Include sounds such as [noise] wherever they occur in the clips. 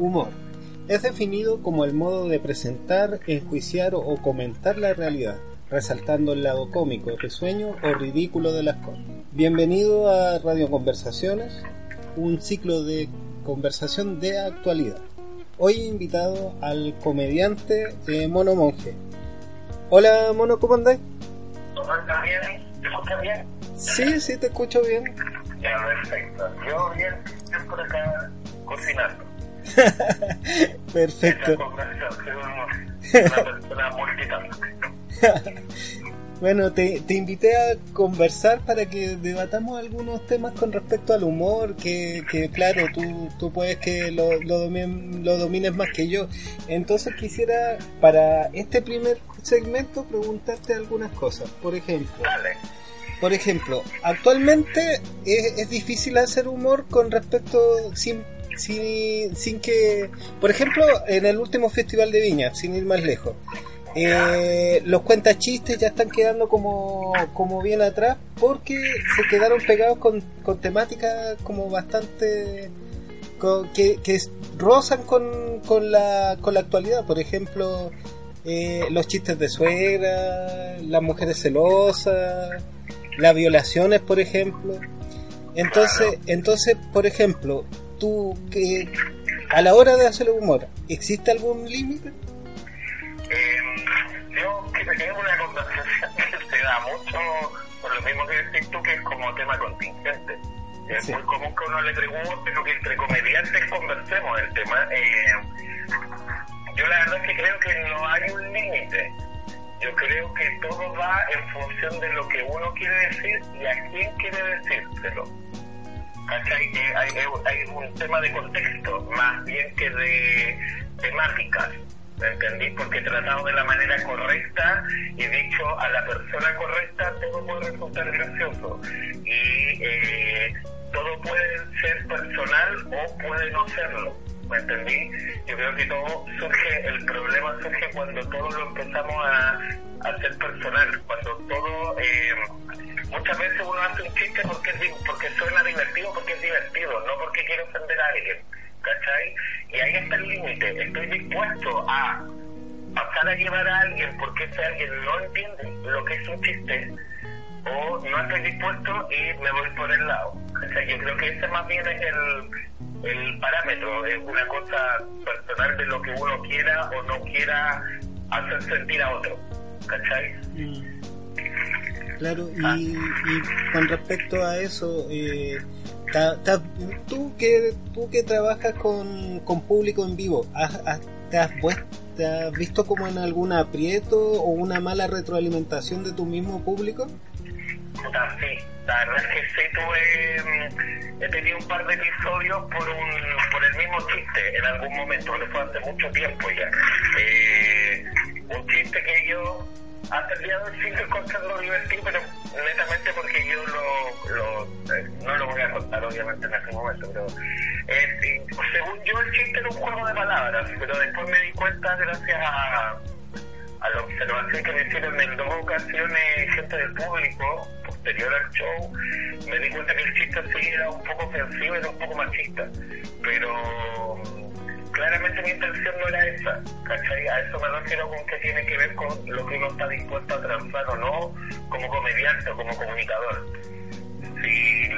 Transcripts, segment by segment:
Humor. Es definido como el modo de presentar, enjuiciar o comentar la realidad, resaltando el lado cómico, risueño o ridículo de las cosas. Bienvenido a Radio Conversaciones, un ciclo de conversación de actualidad. Hoy invitado al comediante eh, Mono Monje. Hola Mono, ¿cómo andás? bien? ¿Te escuchas bien? Sí, sí, te escucho bien. Ya, perfecto. Yo bien, estoy por acá cocinando. [laughs] perfecto. [laughs] Bueno, te, te, invité a conversar para que debatamos algunos temas con respecto al humor, que, que claro, tú, tú puedes que lo, lo, domines, lo domines más que yo. Entonces quisiera, para este primer segmento, preguntarte algunas cosas. Por ejemplo, Dale. por ejemplo, actualmente es, es difícil hacer humor con respecto, sin, sin, sin que, por ejemplo, en el último festival de Viña, sin ir más lejos, eh, los cuentachistes ya están quedando como, como bien atrás porque se quedaron pegados con, con temáticas como bastante con, que, que rozan con, con, la, con la actualidad. Por ejemplo eh, los chistes de suegra las mujeres celosas las violaciones por ejemplo. Entonces entonces por ejemplo tú que a la hora de hacer humor existe algún límite Eh, yo creo que es una conversación [laughs] que se da mucho, por lo mismo que decís tú, que es como tema contingente. Es Sí. muy común que uno le pregunte, lo que entre comediantes conversemos el tema. Eh, yo la verdad es que creo que no hay un límite. Yo creo que todo va en función de lo que uno quiere decir y a quién quiere decírselo. ¿Cachai? Que hay, un tema de contexto, más bien que de temáticas. ¿Me entendí? Porque tratado de la manera correcta y dicho a la persona correcta, todo puede resultar gracioso. Y eh, todo puede ser personal o puede no serlo. ¿Me entendí? Yo creo que todo surge, el problema surge cuando todo lo empezamos a, a hacer personal, cuando todo, eh, muchas veces uno hace un chiste porque, es porque suena divertido, porque es divertido, no porque quiere ofender a alguien, ¿cachai? Y ahí está el límite, estoy dispuesto a pasar a llevar a alguien porque ese alguien no entiende lo que es un chiste, o no estoy dispuesto y me voy por el lado. O sea, yo creo que ese más bien es el, el parámetro, es una cosa personal de lo que uno quiera o no quiera hacer sentir a otro. ¿Cachai? Mm. Claro, y, y con respecto a eso, eh, ta- ta- tú que tú que trabajas con, con público en vivo, ¿has, has- te, has vues- te has visto como en algún aprieto o una mala retroalimentación de tu mismo público? Puta, sí, la verdad es que sí tuve, mm, he tenido un par de episodios por un, por el mismo chiste en algún momento, que fue hace mucho tiempo ya. Eh, un chiste que yo hasta el día de divertido, pero netamente porque yo lo, eh, no lo voy a contar obviamente en este momento, pero según yo el chiste era un juego de palabras, pero después me di cuenta gracias a a la observación que me hicieron en dos ocasiones gente del público, posterior al show, me di cuenta que el chiste sí era un poco ofensivo, era un poco machista. Pero claramente mi intención no era esa, ¿cachai? A eso me refiero con que tiene que ver con lo que uno está dispuesto a transar o no como comediante o como comunicador. Si,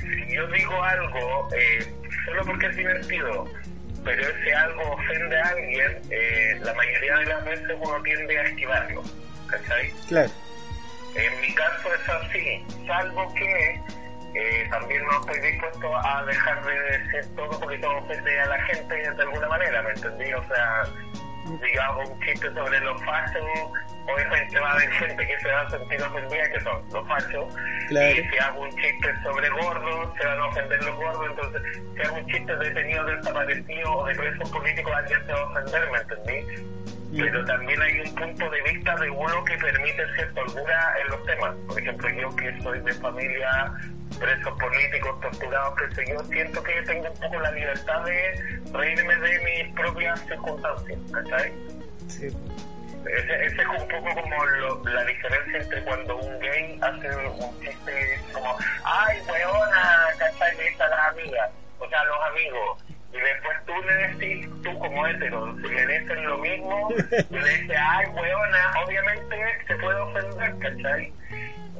si yo digo algo eh, solo porque es divertido, pero ese algo ofende a alguien, eh, la mayoría de las veces uno tiende a esquivarlo, ¿cachai? Claro. En mi caso es así, salvo que eh, también no estoy dispuesto a dejar de decir todo porque todo ofende a la gente de alguna manera, ¿me entendí? O sea, digamos un chiste sobre los fachos, obviamente va a haber gente que se va a sentir ofendida, que son los fachos, Claro. y si hago un chiste sobre gordos, se van a ofender los gordos, entonces si hago un chiste de detenidos desaparecidos o de presos políticos, alguien se va a ofender, ¿me entendí? Pero también hay un punto de vista de uno que permite cierta holgura en los temas. Por ejemplo, yo que soy de familia, presos políticos, torturados, que sé yo, siento que tengo un poco la libertad de reírme de mis propias circunstancias, ¿cachai? Sí. Ese, ese es un poco como lo- la diferencia entre cuando un gay hace un chiste como, ay, weona, ¿cachai? Le dice a las amigas, o sea, a los amigos. Y después tú le decís, tú como hetero, si le dicen lo mismo, y le dices, ay, weona, obviamente se puede ofender, ¿cachai?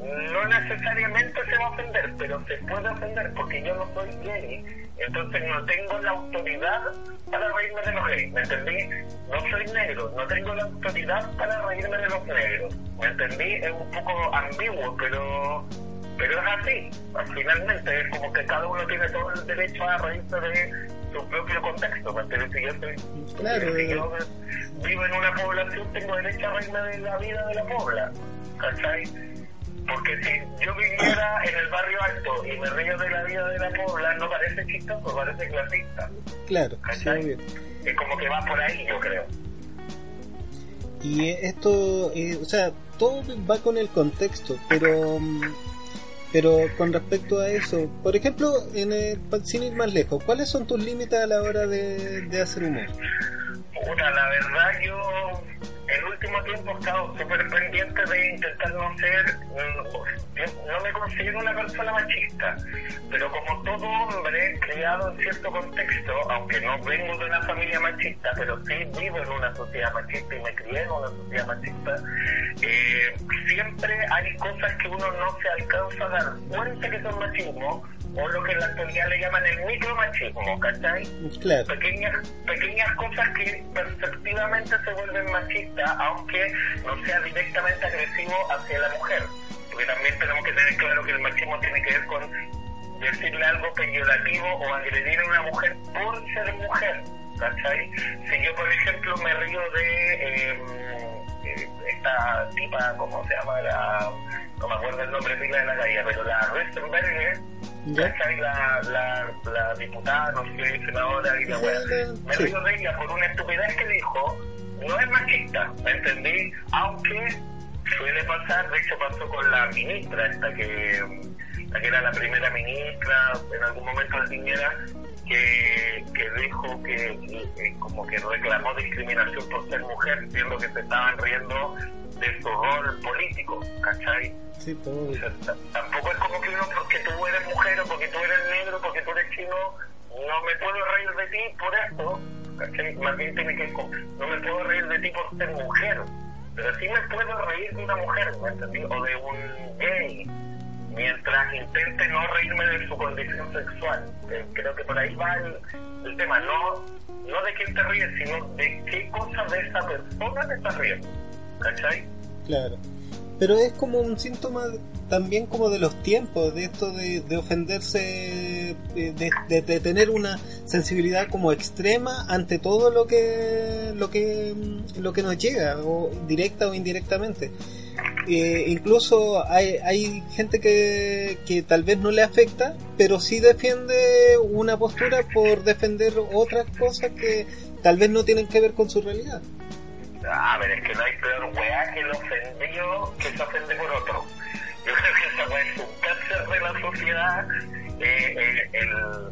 No necesariamente se va a ofender, pero se puede ofender porque yo no soy gay, entonces no tengo la autoridad para reírme de los gays, ¿me entendí? No soy negro, no tengo la autoridad para reírme de los negros, ¿me entendí? Es un poco ambiguo, pero pero es así, finalmente es como que cada uno tiene todo el derecho a reírse de su propio contexto, ¿me entiendes? Si yo, soy, Claro, si eh. yo vivo en una población, tengo derecho a reírme de la vida de la pobla, ¿cachai? Porque si yo viviera en el barrio alto y me río de la vida de la pobla, no parece chistoso, parece clasista, Claro, sí, obvio. Es como que va por ahí, yo creo. Y eh, esto, eh, o sea, todo va con el contexto, pero pero con respecto a eso, por ejemplo, en el, sin ir más lejos, ¿cuáles son tus límites a la hora de, de hacer humor? Puta, la verdad yo el último tiempo he estado súper pendiente de intentar no ser, mm, yo no me considero una persona machista, pero como todo hombre criado en cierto contexto, aunque no vengo de una familia machista, pero sí vivo en una sociedad machista y me crié en una sociedad machista, eh, siempre hay cosas que uno no se alcanza a dar cuenta que son machismo, o lo que en la actualidad le llaman el micromachismo, ¿cachai? Claro, pequeñas pequeñas cosas que perceptivamente se vuelven machistas, aunque no sea directamente agresivo hacia la mujer. Porque también tenemos que tener claro que el machismo tiene que ver con decirle algo peyorativo o agredir a una mujer por ser mujer. ¿Cachai? Si yo, por ejemplo, me río de eh, eh, esta tipa, ¿cómo se llama? La, no me acuerdo el nombre de la calle, pero la Rustenberger, ¿ya? ¿cachai? La, la, la diputada, no sé, senadora y la weá. Me río de ella por una estupidez que dijo, no es machista, ¿me entendí? Aunque suele pasar, de hecho pasó con la ministra, esta que, la que era la primera ministra en algún momento de Piñera, que, que dijo que eh, como que reclamó discriminación por ser mujer, siendo que se estaban riendo de su rol político, ¿cachai? Sí, pues, O sea, tampoco es como que uno, porque tú eres mujer o porque tú eres negro, porque tú eres chino, no me puedo reír de ti por esto. ¿cachai? Más bien tiene que. No me puedo reír de ti por ser mujer, pero sí me puedo reír de una mujer, ¿me entendí? O de un gay, mientras intente no reírme de su condición sexual. Eh, Creo que por ahí va el, tema, no, no de quién te ríes, sino de qué cosa de esa persona te estás riendo. ¿Cachai? Claro. Pero es como un síntoma también como de los tiempos, de esto de, de ofenderse, de, tener una sensibilidad como extrema ante todo lo que lo que lo que nos llega, o directa o indirectamente. Eh, incluso hay, hay gente que, que tal vez no le afecta, pero sí defiende una postura por defender otras cosas que tal vez no tienen que ver con su realidad. A ver, es que no hay peor weá que el ofendido que se ofende por otro. Yo creo que esa weá es un cáncer de la sociedad. Eh, eh,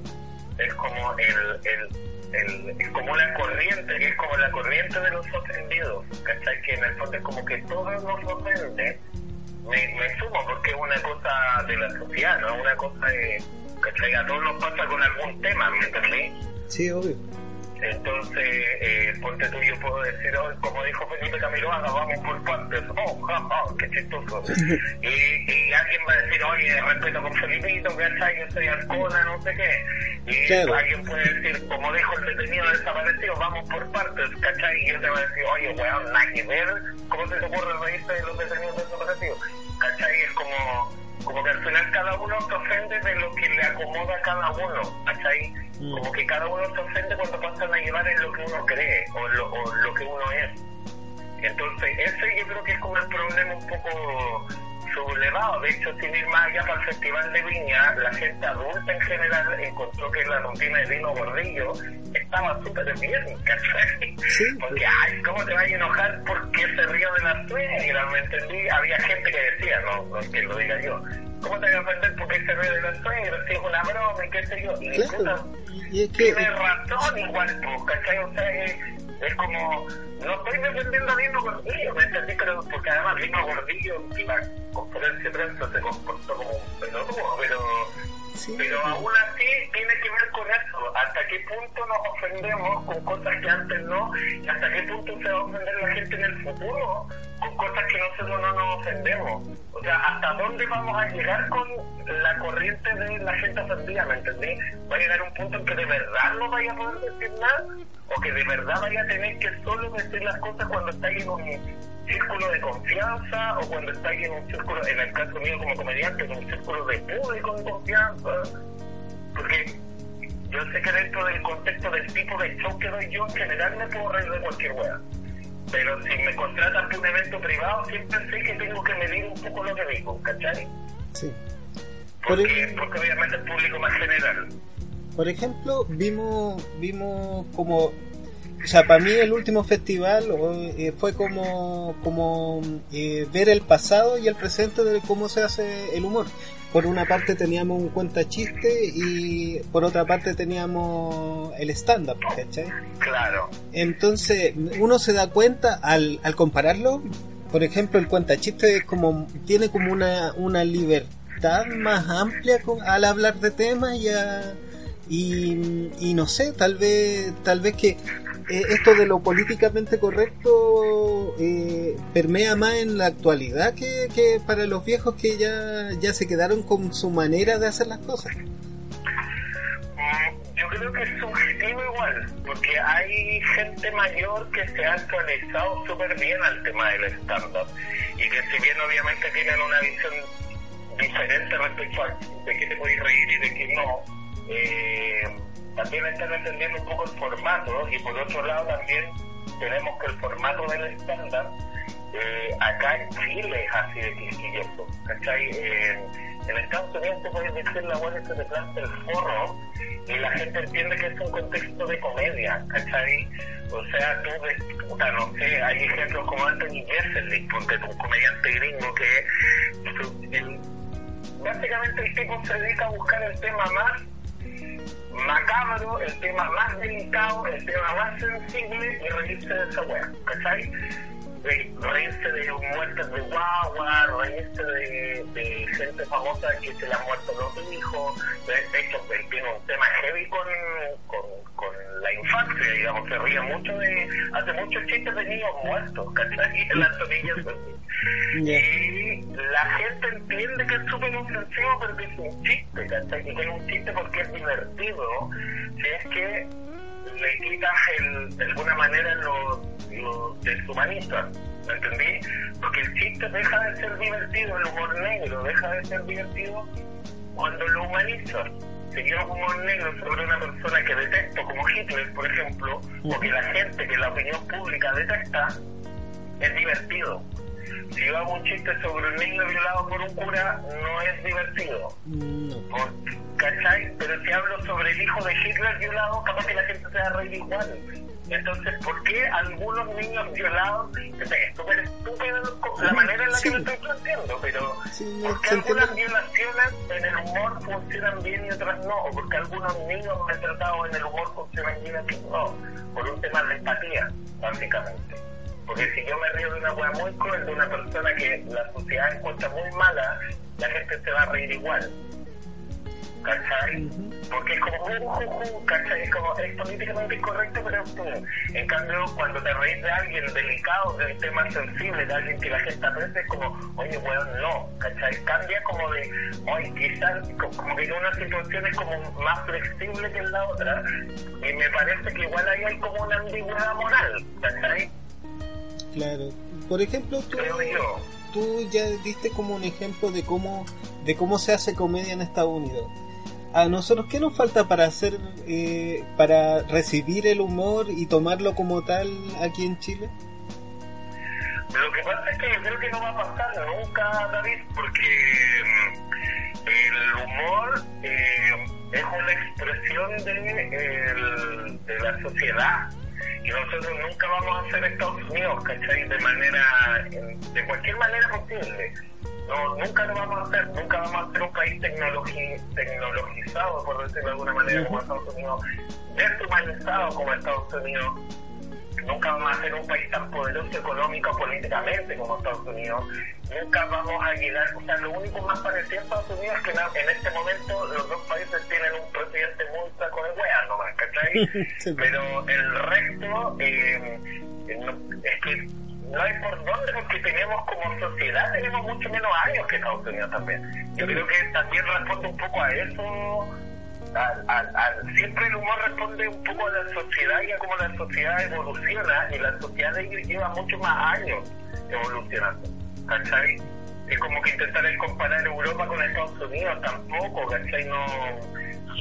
es como el, el, es como una corriente, que es como la corriente de los ofendidos. ¿Cachai? Que en el fondo es como que todos nos ofende. Me, me sumo porque es una cosa de la sociedad, no una cosa de. ¿Cachai? A todos nos pasa con algún tema, ¿me entendí? Sí, obvio. Entonces, eh, ponte tú, yo puedo decir, oh, como dijo Felipe Camiloaga, vamos por partes, oh, ja, ja, qué chistoso. [laughs] y, y alguien va a decir, oye, respeto con Felipito, ¿cachai? Yo soy Arcona, no sé qué. Y Claro. alguien puede decir, como dijo el detenido desaparecido, vamos por partes, ¿cachai? Y yo te voy a decir, oye, weón, nada que ver, ¿cómo se te ocurre reírte de los detenidos desaparecidos? ¿Cachai? Es como como que al final cada uno se ofende de lo que le acomoda a cada uno, ¿cachai? Mm. Como que cada uno se ofende cuando pasan a llevar en lo que uno cree o lo, o lo que uno es. Entonces, ese yo creo que es como el problema un poco sublevado. De hecho, sin ir más allá para el Festival de Viña, la gente adulta en general encontró que la rutina de Dino Gordillo estaba súper bien, ¿cachai? Sí, [laughs] Porque, ay, ¿cómo te vas a enojar porque se río de la suegra? ¿Me entendí? Había gente que decía, no, no es que lo diga yo. ¿Cómo te vas a ofender porque se ríe de la suegra? Si es una broma y qué sé yo. Y puta, Claro. Y es que tiene razón igual, ¿cachai? O sea, es, es como, no estoy defendiendo a Dino Gordillo, ¿me entendí? Pero, porque además Dino Gordillo en la conferencia de prensa se comportó como un pelotudo, pero, sí. Pero aún así tiene que ver con eso. ¿Hasta qué punto nos ofendemos con cosas que antes no? ¿Y hasta qué punto se va a ofender la gente en el futuro con cosas que nosotros no nos ofendemos? O sea, ¿hasta dónde vamos a llegar con la corriente de la gente ofendida? ¿Me entendí? ¿Va a llegar un punto en que de verdad no vaya a poder decir nada? ¿O que de verdad vaya a tener que solo decir las cosas cuando está en un círculo de confianza o cuando está en un círculo, en el caso mío como comediante, en un círculo de público de confianza? Porque yo sé que dentro del contexto del tipo de show que doy yo, en general me puedo reír de cualquier wea. Pero si me contratan para un evento privado, siempre sé que tengo que medir un poco lo que digo, ¿cachai? Sí. Porque, porque obviamente es público más general. Por ejemplo, vimos, vimos como o sea, para mí el último festival eh, fue como, como eh, ver el pasado y el presente de cómo se hace el humor. Por una parte teníamos un cuenta chiste y por otra parte teníamos el stand-up, ¿cachai? Claro. Entonces, uno se da cuenta al, al compararlo, por ejemplo, el cuenta chiste es como, tiene como una, una libertad más amplia con, al hablar de temas y, y, y no sé, tal vez, tal vez que eh, esto de lo políticamente correcto eh, permea más en la actualidad que, que, para los viejos que ya, ya se quedaron con su manera de hacer las cosas. Mm, yo creo que es subjetivo igual, porque hay gente mayor que se ha actualizado súper bien al tema del stand-up y que si bien obviamente tienen una visión diferente respecto a de qué te puedes reír y de qué no, eh, también están entendiendo un poco el formato y por otro lado también tenemos que el formato del estándar eh, acá en Chile es así de quisquilloso, ¿cachai? en Estados Unidos te puedes decir la buena que te planta el forro y la gente entiende que es un contexto de comedia, ¿cachai? O sea, tú ves, puta, no sé, hay ejemplos como Anthony Jeselnik, porque un comediante gringo que básicamente el tipo se dedica a buscar el tema más macabro, el tema más delicado, el tema más sensible y reírse de esa weá, ¿cachai? Reírse de muertes de guagua, reírse de, de, gente famosa que se le han muerto los hijos, de, hecho él tiene un tema heavy con, con, con, la infancia, digamos, se ríe mucho de, hace muchos chistes de niños muertos, [laughs] ¿cachai? En las tomillas y la gente entiende que es súper ofensivo, pero que es un chiste, ¿cachai? Y que es un chiste porque es divertido, si es que le quitas el, de alguna manera lo, lo deshumanista, ¿me entendí? Porque el chiste deja de ser divertido, el humor negro deja de ser divertido cuando lo humanizas. Si yo humor negro sobre una persona que detesto, como Hitler, por ejemplo, o que la gente que la opinión pública detesta, es divertido si yo hago un chiste sobre un niño violado por un cura, no es divertido. No. ¿Cachai? Pero si hablo sobre el hijo de Hitler violado, capaz que la gente se va a reír igual. Entonces, ¿por qué algunos niños violados, es súper estúpido la manera en la que lo estoy planteando, pero ¿por qué algunas violaciones en el humor funcionan bien y otras no? ¿O porque algunos niños maltratados en el humor funcionan bien y otros no? Por un tema de empatía, básicamente. Porque si yo me río de una hueá muy cruel de una persona que la sociedad encuentra muy mala, la gente se va a reír igual. ¿Cachai? Porque es como, uh, ¿cachai? Es como, es políticamente incorrecto, pero es En cambio, cuando te reís de alguien delicado, de un tema sensible, de alguien que la gente aprecia, es como, oye, weón, no, ¿cachai? Cambia como de, oye, quizás, como que en una situación es como más flexible que en la otra, y me parece que igual ahí hay como una ambigüedad moral, ¿cachai? Claro. Por ejemplo, tú, ya diste como un ejemplo de cómo, de cómo se hace comedia en Estados Unidos. A nosotros, ¿qué nos falta para hacer, eh, para recibir el humor y tomarlo como tal aquí en Chile? Lo que pasa es que yo creo que no va a pasar nunca, David, porque mm, el humor eh, es una expresión de, de la sociedad y nosotros nunca vamos a ser Estados Unidos, ¿cachai? De manera, de cualquier manera posible. No, nunca lo vamos a hacer, nunca vamos a ser un país tecnologizado, por decirlo de alguna manera, como Estados Unidos, deshumanizado como Estados Unidos. Nunca vamos a ser un país tan poderoso económico políticamente como Estados Unidos, nunca vamos a llegar, o sea, lo único más parecido a Estados Unidos es que en este momento los dos países tienen un presidente muy saco de weas nomás, ¿cachai? [laughs] Pero el resto eh, es que no hay por dónde, porque tenemos como sociedad, tenemos mucho menos años que Estados Unidos también. Yo creo que también responde un poco a eso al, siempre el humor responde un poco a la sociedad y a cómo la sociedad evoluciona y la sociedad lleva mucho más años evolucionando, ¿cachai? Es como que intentar comparar Europa con Estados Unidos tampoco, ¿cachai? No,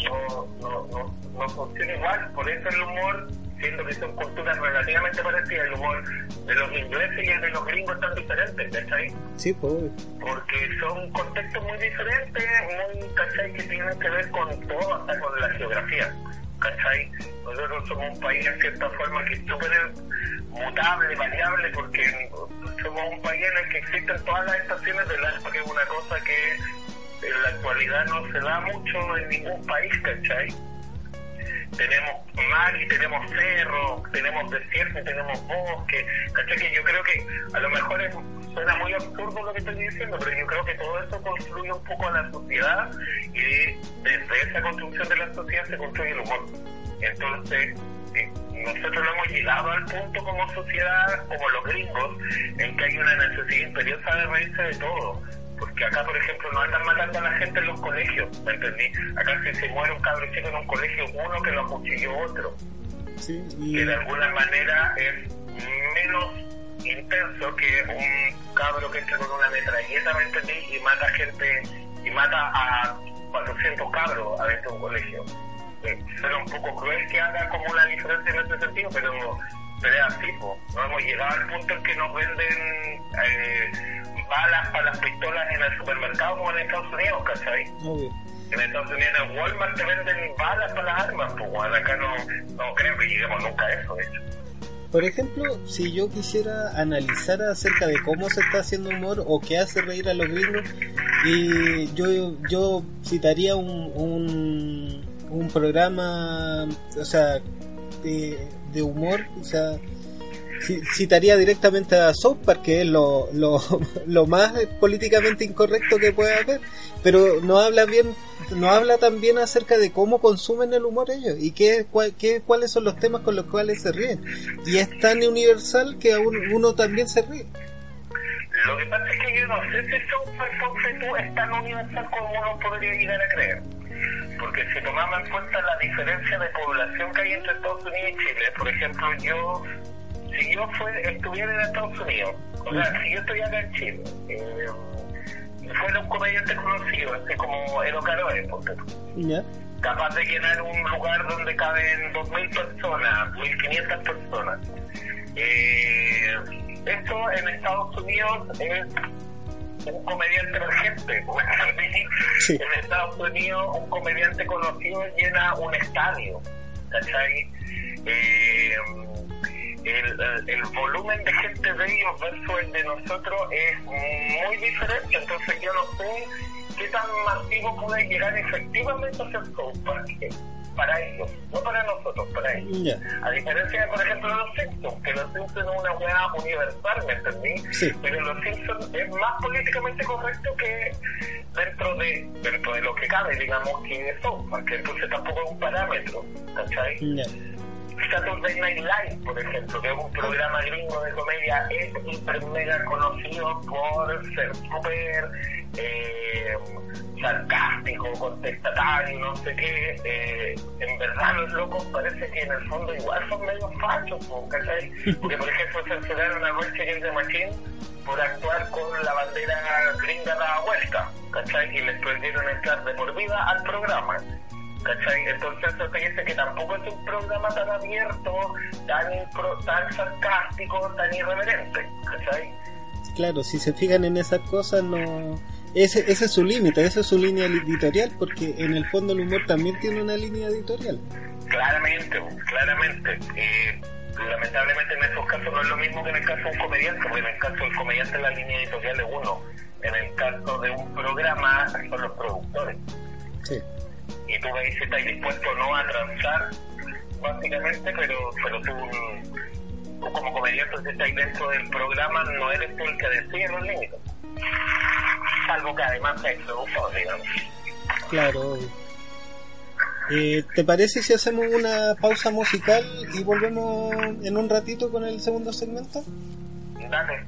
no, no, no, no funciona igual, por eso el humor siendo que son culturas relativamente parecidas, el humor de los ingleses y el de los gringos tan diferentes, ¿cachai? Sí, pues. Porque son contextos muy diferentes, muy, ¿cachai? Que tienen que ver con todo, hasta con la geografía, ¿cachai? Nosotros somos un país, en cierta forma, que es súper mutable, variable, porque somos un país en el que existen todas las estaciones del año, que es una cosa que en la actualidad no se da mucho en ningún país, ¿cachai? Tenemos mar y tenemos cerro, tenemos desierto y tenemos bosque. Que yo creo que a lo mejor es, suena muy absurdo lo que estoy diciendo, pero yo creo que todo eso construye un poco a la sociedad y desde esa construcción de la sociedad se construye el humor. Entonces, eh, nosotros no hemos llegado al punto como sociedad, como los gringos, en que hay una necesidad imperiosa de reírse de todo porque acá, por ejemplo, no andan matando a la gente en los colegios, ¿me entendí? Acá si se muere un cabro chico en un colegio, uno que lo acuchilló otro. Sí, y... Que de alguna manera es menos intenso que un cabro que entra con una metralleta, ¿me entendí? Y mata gente, y mata a 400 cabros adentro de un colegio. Suena un poco cruel que haga como una diferencia en ese sentido, pero, pero es así, no hemos llegado al punto en que nos venden... Eh, balas para las pistolas en el supermercado como en Estados Unidos, ¿cachai? En Estados Unidos en Walmart te venden balas para las armas, pues acá no, no creo que lleguemos nunca a eso, de hecho. Por ejemplo, si yo quisiera analizar acerca de cómo se está haciendo humor o qué hace reír a los gringos, y yo, yo citaría un, un, un programa, o sea, de, de humor, o sea, citaría directamente a South Park, que es lo, lo, [laughs] lo, más políticamente incorrecto que puede haber, pero no habla bien, no habla también acerca de cómo consumen el humor ellos y qué, qué, cuáles son los temas con los cuales se ríen. Y es tan universal que aún uno también se ríe. Lo que pasa es que yo no sé si South Park es tan universal como uno podría llegar a creer porque si tomamos en cuenta la diferencia de población que hay entre Estados Unidos y Chile, por ejemplo, yo si yo estuviera en Estados Unidos, o sea, si yo estoy acá en Chile, eh, fuera un comediante conocido, así como Edo Caroe, capaz de llenar un lugar donde caben 2.000 personas, 1.500 personas. Eh, esto en Estados Unidos es un comediante emergente. [laughs] En Estados Unidos un comediante conocido llena un estadio. ¿Cachai? Eh, el, el, volumen de gente de ellos versus el de nosotros es muy diferente, entonces yo no sé qué tan masivo puede llegar efectivamente a ser Park para ellos, no para nosotros, para ellos. A diferencia de, por ejemplo, de los Simpsons, que los Simpsons es una hueá universal, ¿me entendí? Pero los Simpsons es más políticamente correcto que dentro de dentro de lo que cabe, digamos, que es South que entonces tampoco es un parámetro, ¿cachai? Saturday Night Live, por ejemplo, que es un programa gringo de comedia, es hiper mega conocido por ser súper eh, sarcástico, contestatario, no sé qué. Eh, en verdad, los locos parece que en el fondo igual son medio fachos, ¿cachai? Porque, por ejemplo, censuraron a Roche de Machine por actuar con la bandera gringa dada vuelta, ¿cachai? Y les prohibieron entrar de por vida al programa. ¿Cachai? Entonces eso que tampoco es un programa tan abierto, tan, tan sarcástico, tan irreverente, ¿cachai? Claro, si se fijan en esas cosas, no... Ese, ese es su límite, esa es su línea editorial, porque en el fondo el humor también tiene una línea editorial. Claramente, claramente. Eh, lamentablemente en esos casos no es lo mismo que en el caso de un comediante, porque en el caso del comediante la línea editorial es uno. En el caso de un programa son los productores. Sí y tú me dices si estás dispuesto o no a transar, básicamente, pero, pero tú como comediante que estáis dentro del programa, no eres tú el que decide los límites. Salvo que además se introdujo, digamos. Claro. Eh, ¿Te parece si hacemos una pausa musical y volvemos en un ratito con el segundo segmento? Dale.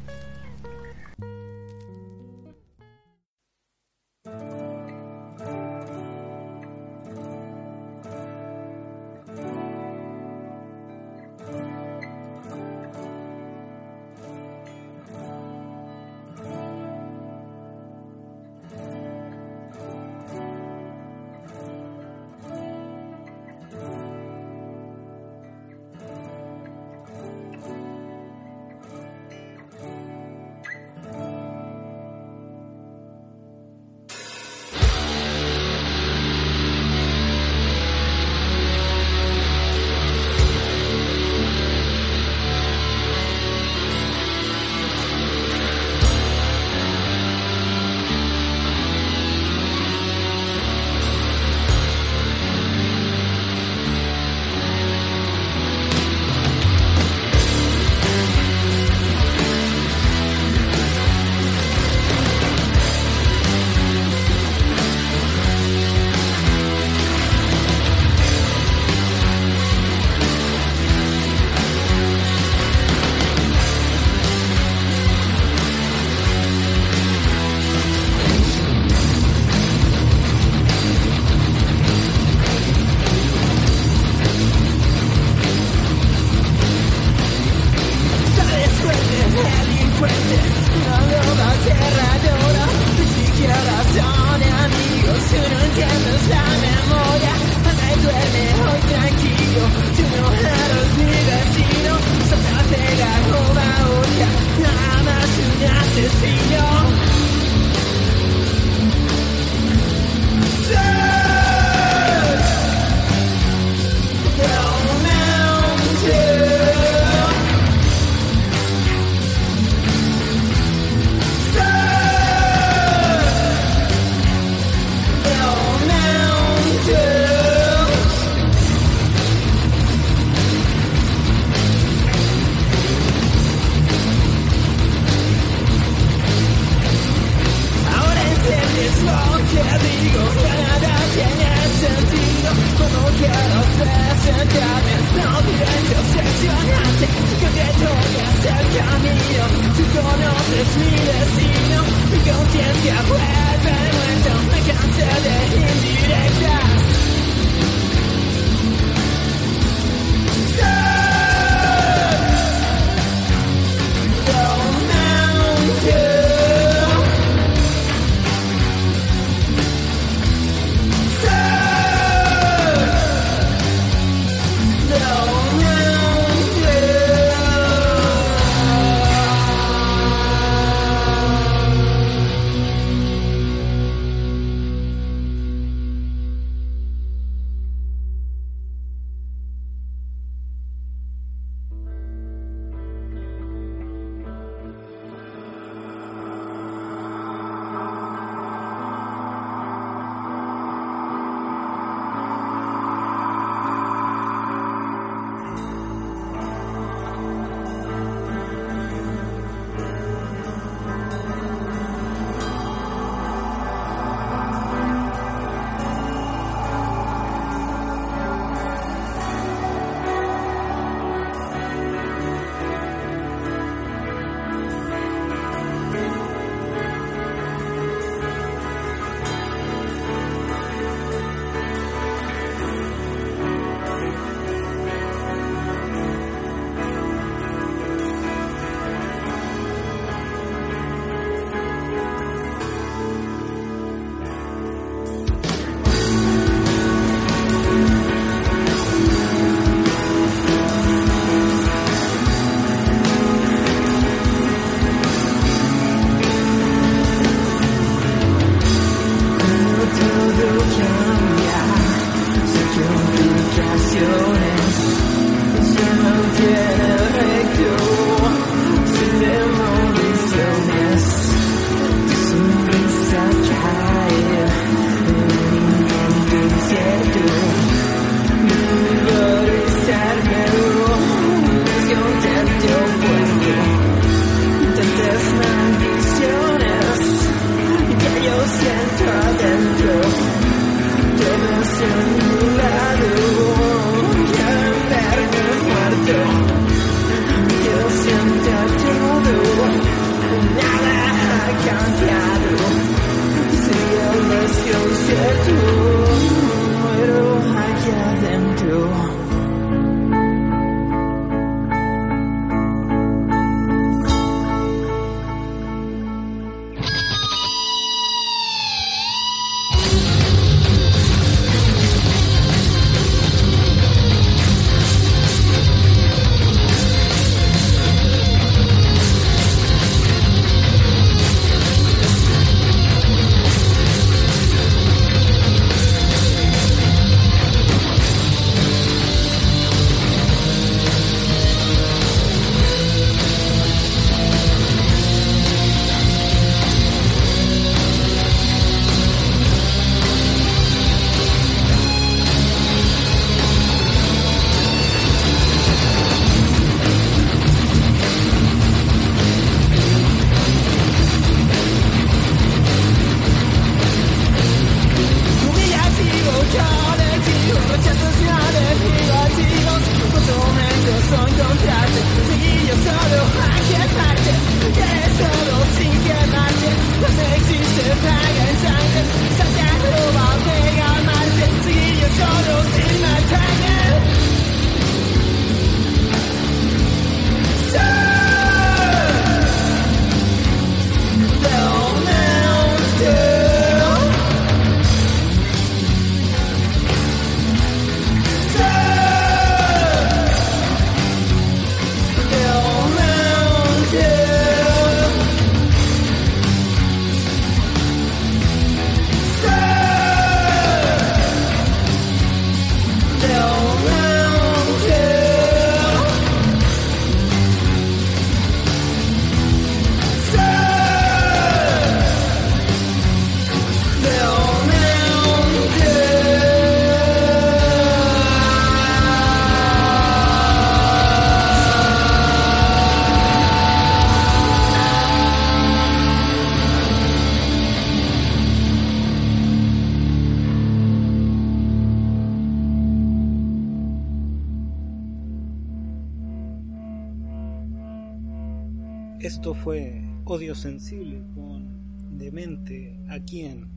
Esto fue Odio Sensible con Demente aquí en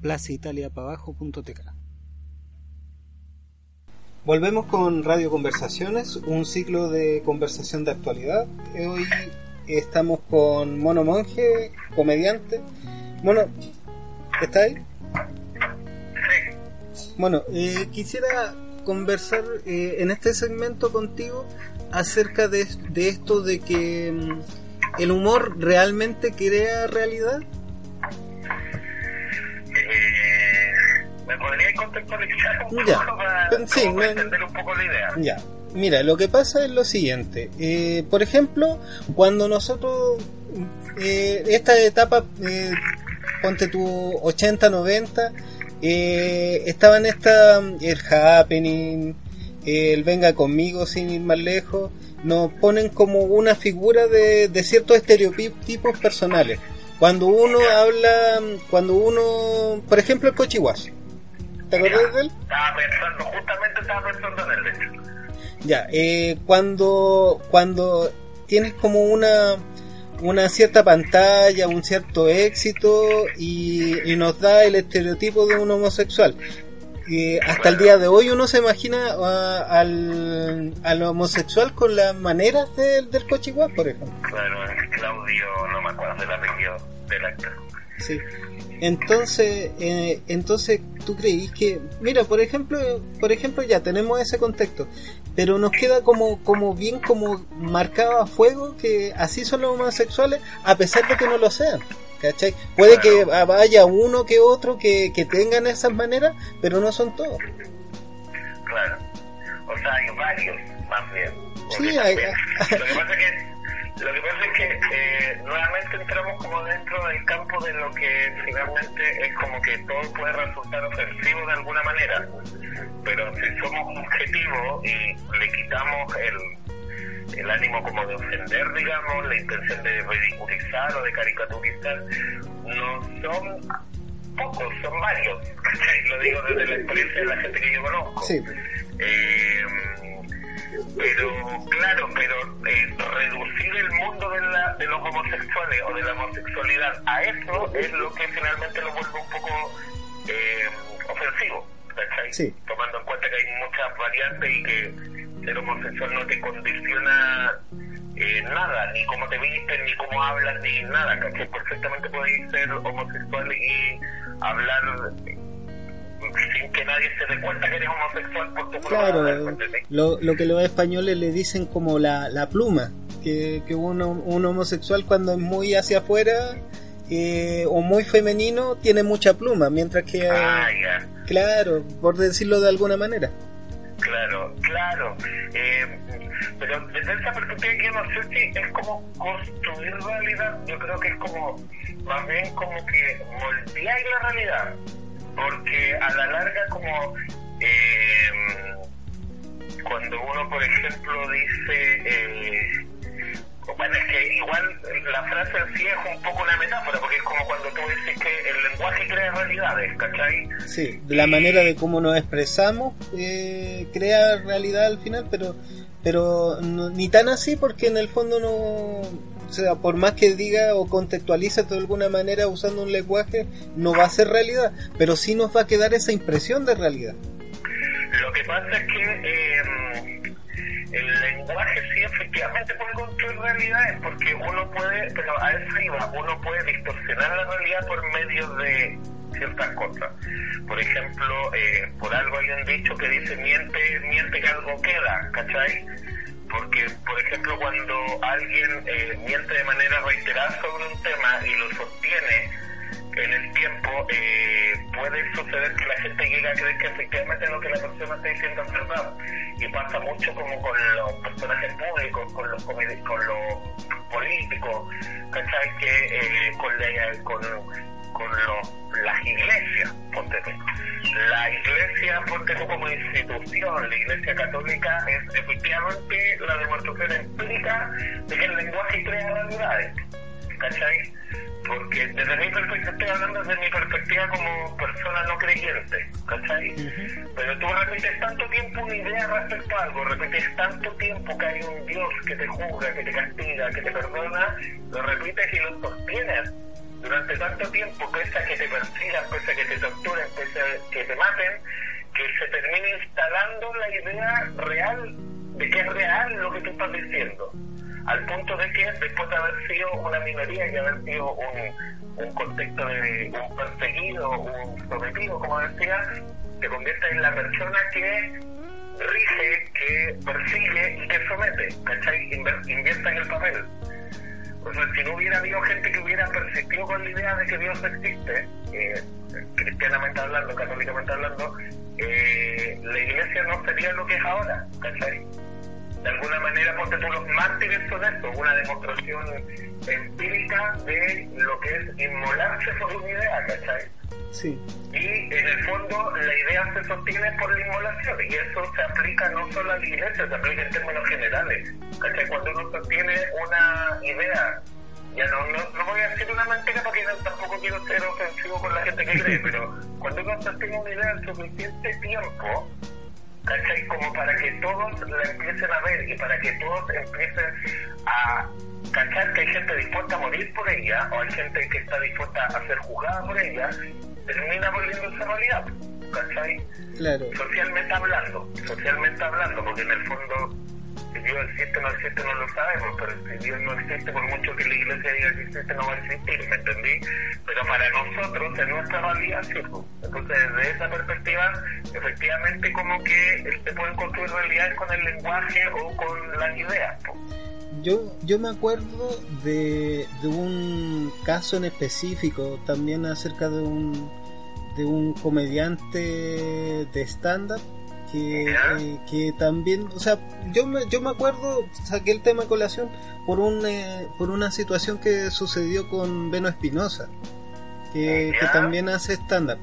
plazaitaliapabajo.tk. Volvemos con Radio Conversaciones, un ciclo de conversación de actualidad. Hoy estamos con Mono Monje, comediante. Mono, ¿está ahí? Bueno, eh, quisiera conversar eh, en este segmento contigo acerca de, de esto de que mm, el humor realmente crea realidad. Eh, ¿Me podría contextualizar un Ya. poco para, Sí, me- entender un poco la idea? Ya, mira, lo que pasa es lo siguiente. Eh, por ejemplo, cuando nosotros, eh, esta etapa, eh, ponte tu 80, 90, eh, estaban esta, el happening, el venga conmigo sin ir más lejos, nos ponen como una figura de, de ciertos estereotipos personales. Cuando uno habla, cuando uno, por ejemplo, el cochihuazo. ¿Te acuerdas de él? Estaba pensando, justamente estaba pensando en él, de hecho. Ya, eh, cuando, cuando tienes como una, una cierta pantalla, un cierto éxito y, y nos da el estereotipo de un homosexual. Eh, hasta el día de hoy uno se imagina a- al, al homosexual con las maneras del, del cochiguá, por ejemplo. Claro, Claudio, no me acuerdo del apellido del actor. Sí. Entonces, eh, entonces tú creís que, mira, por ejemplo, por ejemplo ya tenemos ese contexto, pero nos queda como, como bien como marcado a fuego que así son los homosexuales, a pesar de que no lo sean. ¿Cachai? Puede que haya uno que otro que, que tengan esas maneras, pero no son todos. Claro. O sea, hay varios, más bien. Sí, hay- Lo que pasa es que, lo que, pasa es que eh, nuevamente entramos como dentro del campo de lo que finalmente es como que todo puede resultar ofensivo de alguna manera. Pero si somos objetivos y le quitamos el, el ánimo como de ofender, digamos, la intención de ridiculizar o de caricaturizar, no son pocos, son varios. [laughs] ¿cachai? Lo digo desde la experiencia de la gente que yo conozco. Sí. Eh, pero, claro, pero eh, reducir el mundo de, la, de los homosexuales o de la homosexualidad a eso es lo que finalmente lo vuelve un poco eh, ofensivo. ¿cachai? Sí. Tomando en cuenta que hay muchas variantes y que ser homosexual no te condiciona eh, nada, ni cómo te vistes, ni cómo hablas, ni nada, ¿cachai? Perfectamente podéis ser homosexual y hablar sin que nadie se dé cuenta que eres homosexual por tu color, Claro, ¿entendés? lo, lo que los españoles le dicen como la, la pluma, que, que uno, un homosexual cuando es muy hacia afuera eh, o muy femenino tiene mucha pluma, mientras que, Ah, claro, por decirlo de alguna manera. Claro, claro. Eh, pero desde esa perspectiva yo no sé si es como construir realidad, yo creo que es como, más bien como que moldear la realidad, porque a la larga como... Eh, cuando uno, por ejemplo, dice, eh, bueno, es que igual la frase en sí es un poco una metáfora, porque es como cuando tú dices que el lenguaje crea realidades, ¿cachai? Sí, la manera de cómo nos expresamos eh, crea realidad al final, pero pero no- ni tan así porque en el fondo no, o sea, por más que diga o contextualice de alguna manera usando un lenguaje, no va a ser realidad, pero sí nos va a quedar esa impresión de realidad. Lo que pasa es que eh, el lenguaje sí efectivamente puede construir realidades, porque uno puede, pero a eso uno puede distorsionar la realidad por medio de ciertas cosas. Por ejemplo, eh, por algo hay un dicho que dice miente, miente que algo queda, ¿cachai? Porque, por ejemplo, cuando alguien eh, miente de manera reiterada sobre un tema y lo sostiene en el tiempo, eh, puede suceder que la gente llegue a creer que efectivamente lo que la persona está diciendo es verdad. Y pasa mucho como con los personajes públicos, con los, con los políticos, ¿cachai? Que eh, con, la- con, los- las iglesias, ponte tú. La iglesia, ponte tú como institución, la iglesia católica es efectivamente la demostración empírica de que el lenguaje crea realidades, ¿cachai? Porque desde mi perspectiva, estoy hablando desde mi perspectiva como persona no creyente, ¿cachai? Pero tú repites tanto tiempo una idea respecto a algo, repites tanto tiempo que hay un Dios que te juzga, que te castiga, que te perdona, lo repites y lo sostienes. Durante tanto tiempo, pese a que te persigan, pese a que te torturen, pese a que te maten, que se termine instalando la idea real de que es real lo que tú estás diciendo al punto de que después de haber sido una minoría y haber sido un, un contexto de un perseguido, un sometido, como decía, te conviertes en la persona que rige, que persigue y que somete, ¿cachai? Invierta en el papel. O sea, si no hubiera habido gente que hubiera persistido con la idea de que Dios existe, eh, cristianamente hablando, católicamente hablando, eh, la iglesia no sería lo que es ahora, ¿cachai? De alguna manera, porque tú los mártires son esto, una demostración empírica de lo que es inmolarse por una idea, ¿cachai? Sí. Y en el fondo la idea se sostiene por la inmolación y eso se aplica no solo a la iglesia, se aplica en términos generales. ¿cachai? Cuando uno sostiene una idea, ya no, no, voy a decir una mentira porque tampoco quiero ser ofensivo con la gente que cree, [laughs] pero cuando uno sostiene una idea en suficiente tiempo, ¿cachai? Como para que todos la empiecen a ver y para que todos empiecen a cachar que hay gente dispuesta a morir por ella o hay gente que está dispuesta a ser juzgada por ella, termina volviéndose realidad, ¿cachai? Claro. Socialmente hablando, socialmente hablando, porque en el fondo Dios existe o no existe no lo sabemos, pero si Dios no existe, por mucho que la iglesia diga que existe, no va a existir, ¿me entendí? Pero para nosotros, en nuestra realidad, sí. Entonces, desde esa perspectiva, efectivamente, como que se pueden construir realidades con el lenguaje o con las ideas. Yo, yo me acuerdo de, de un caso en específico, también acerca de un, de un comediante de stand-up que, eh, que también, o sea, yo me, yo me acuerdo, saqué el tema de colación por, un, eh, por una situación que sucedió con Beno Espinosa, que, que, también hace stand-up.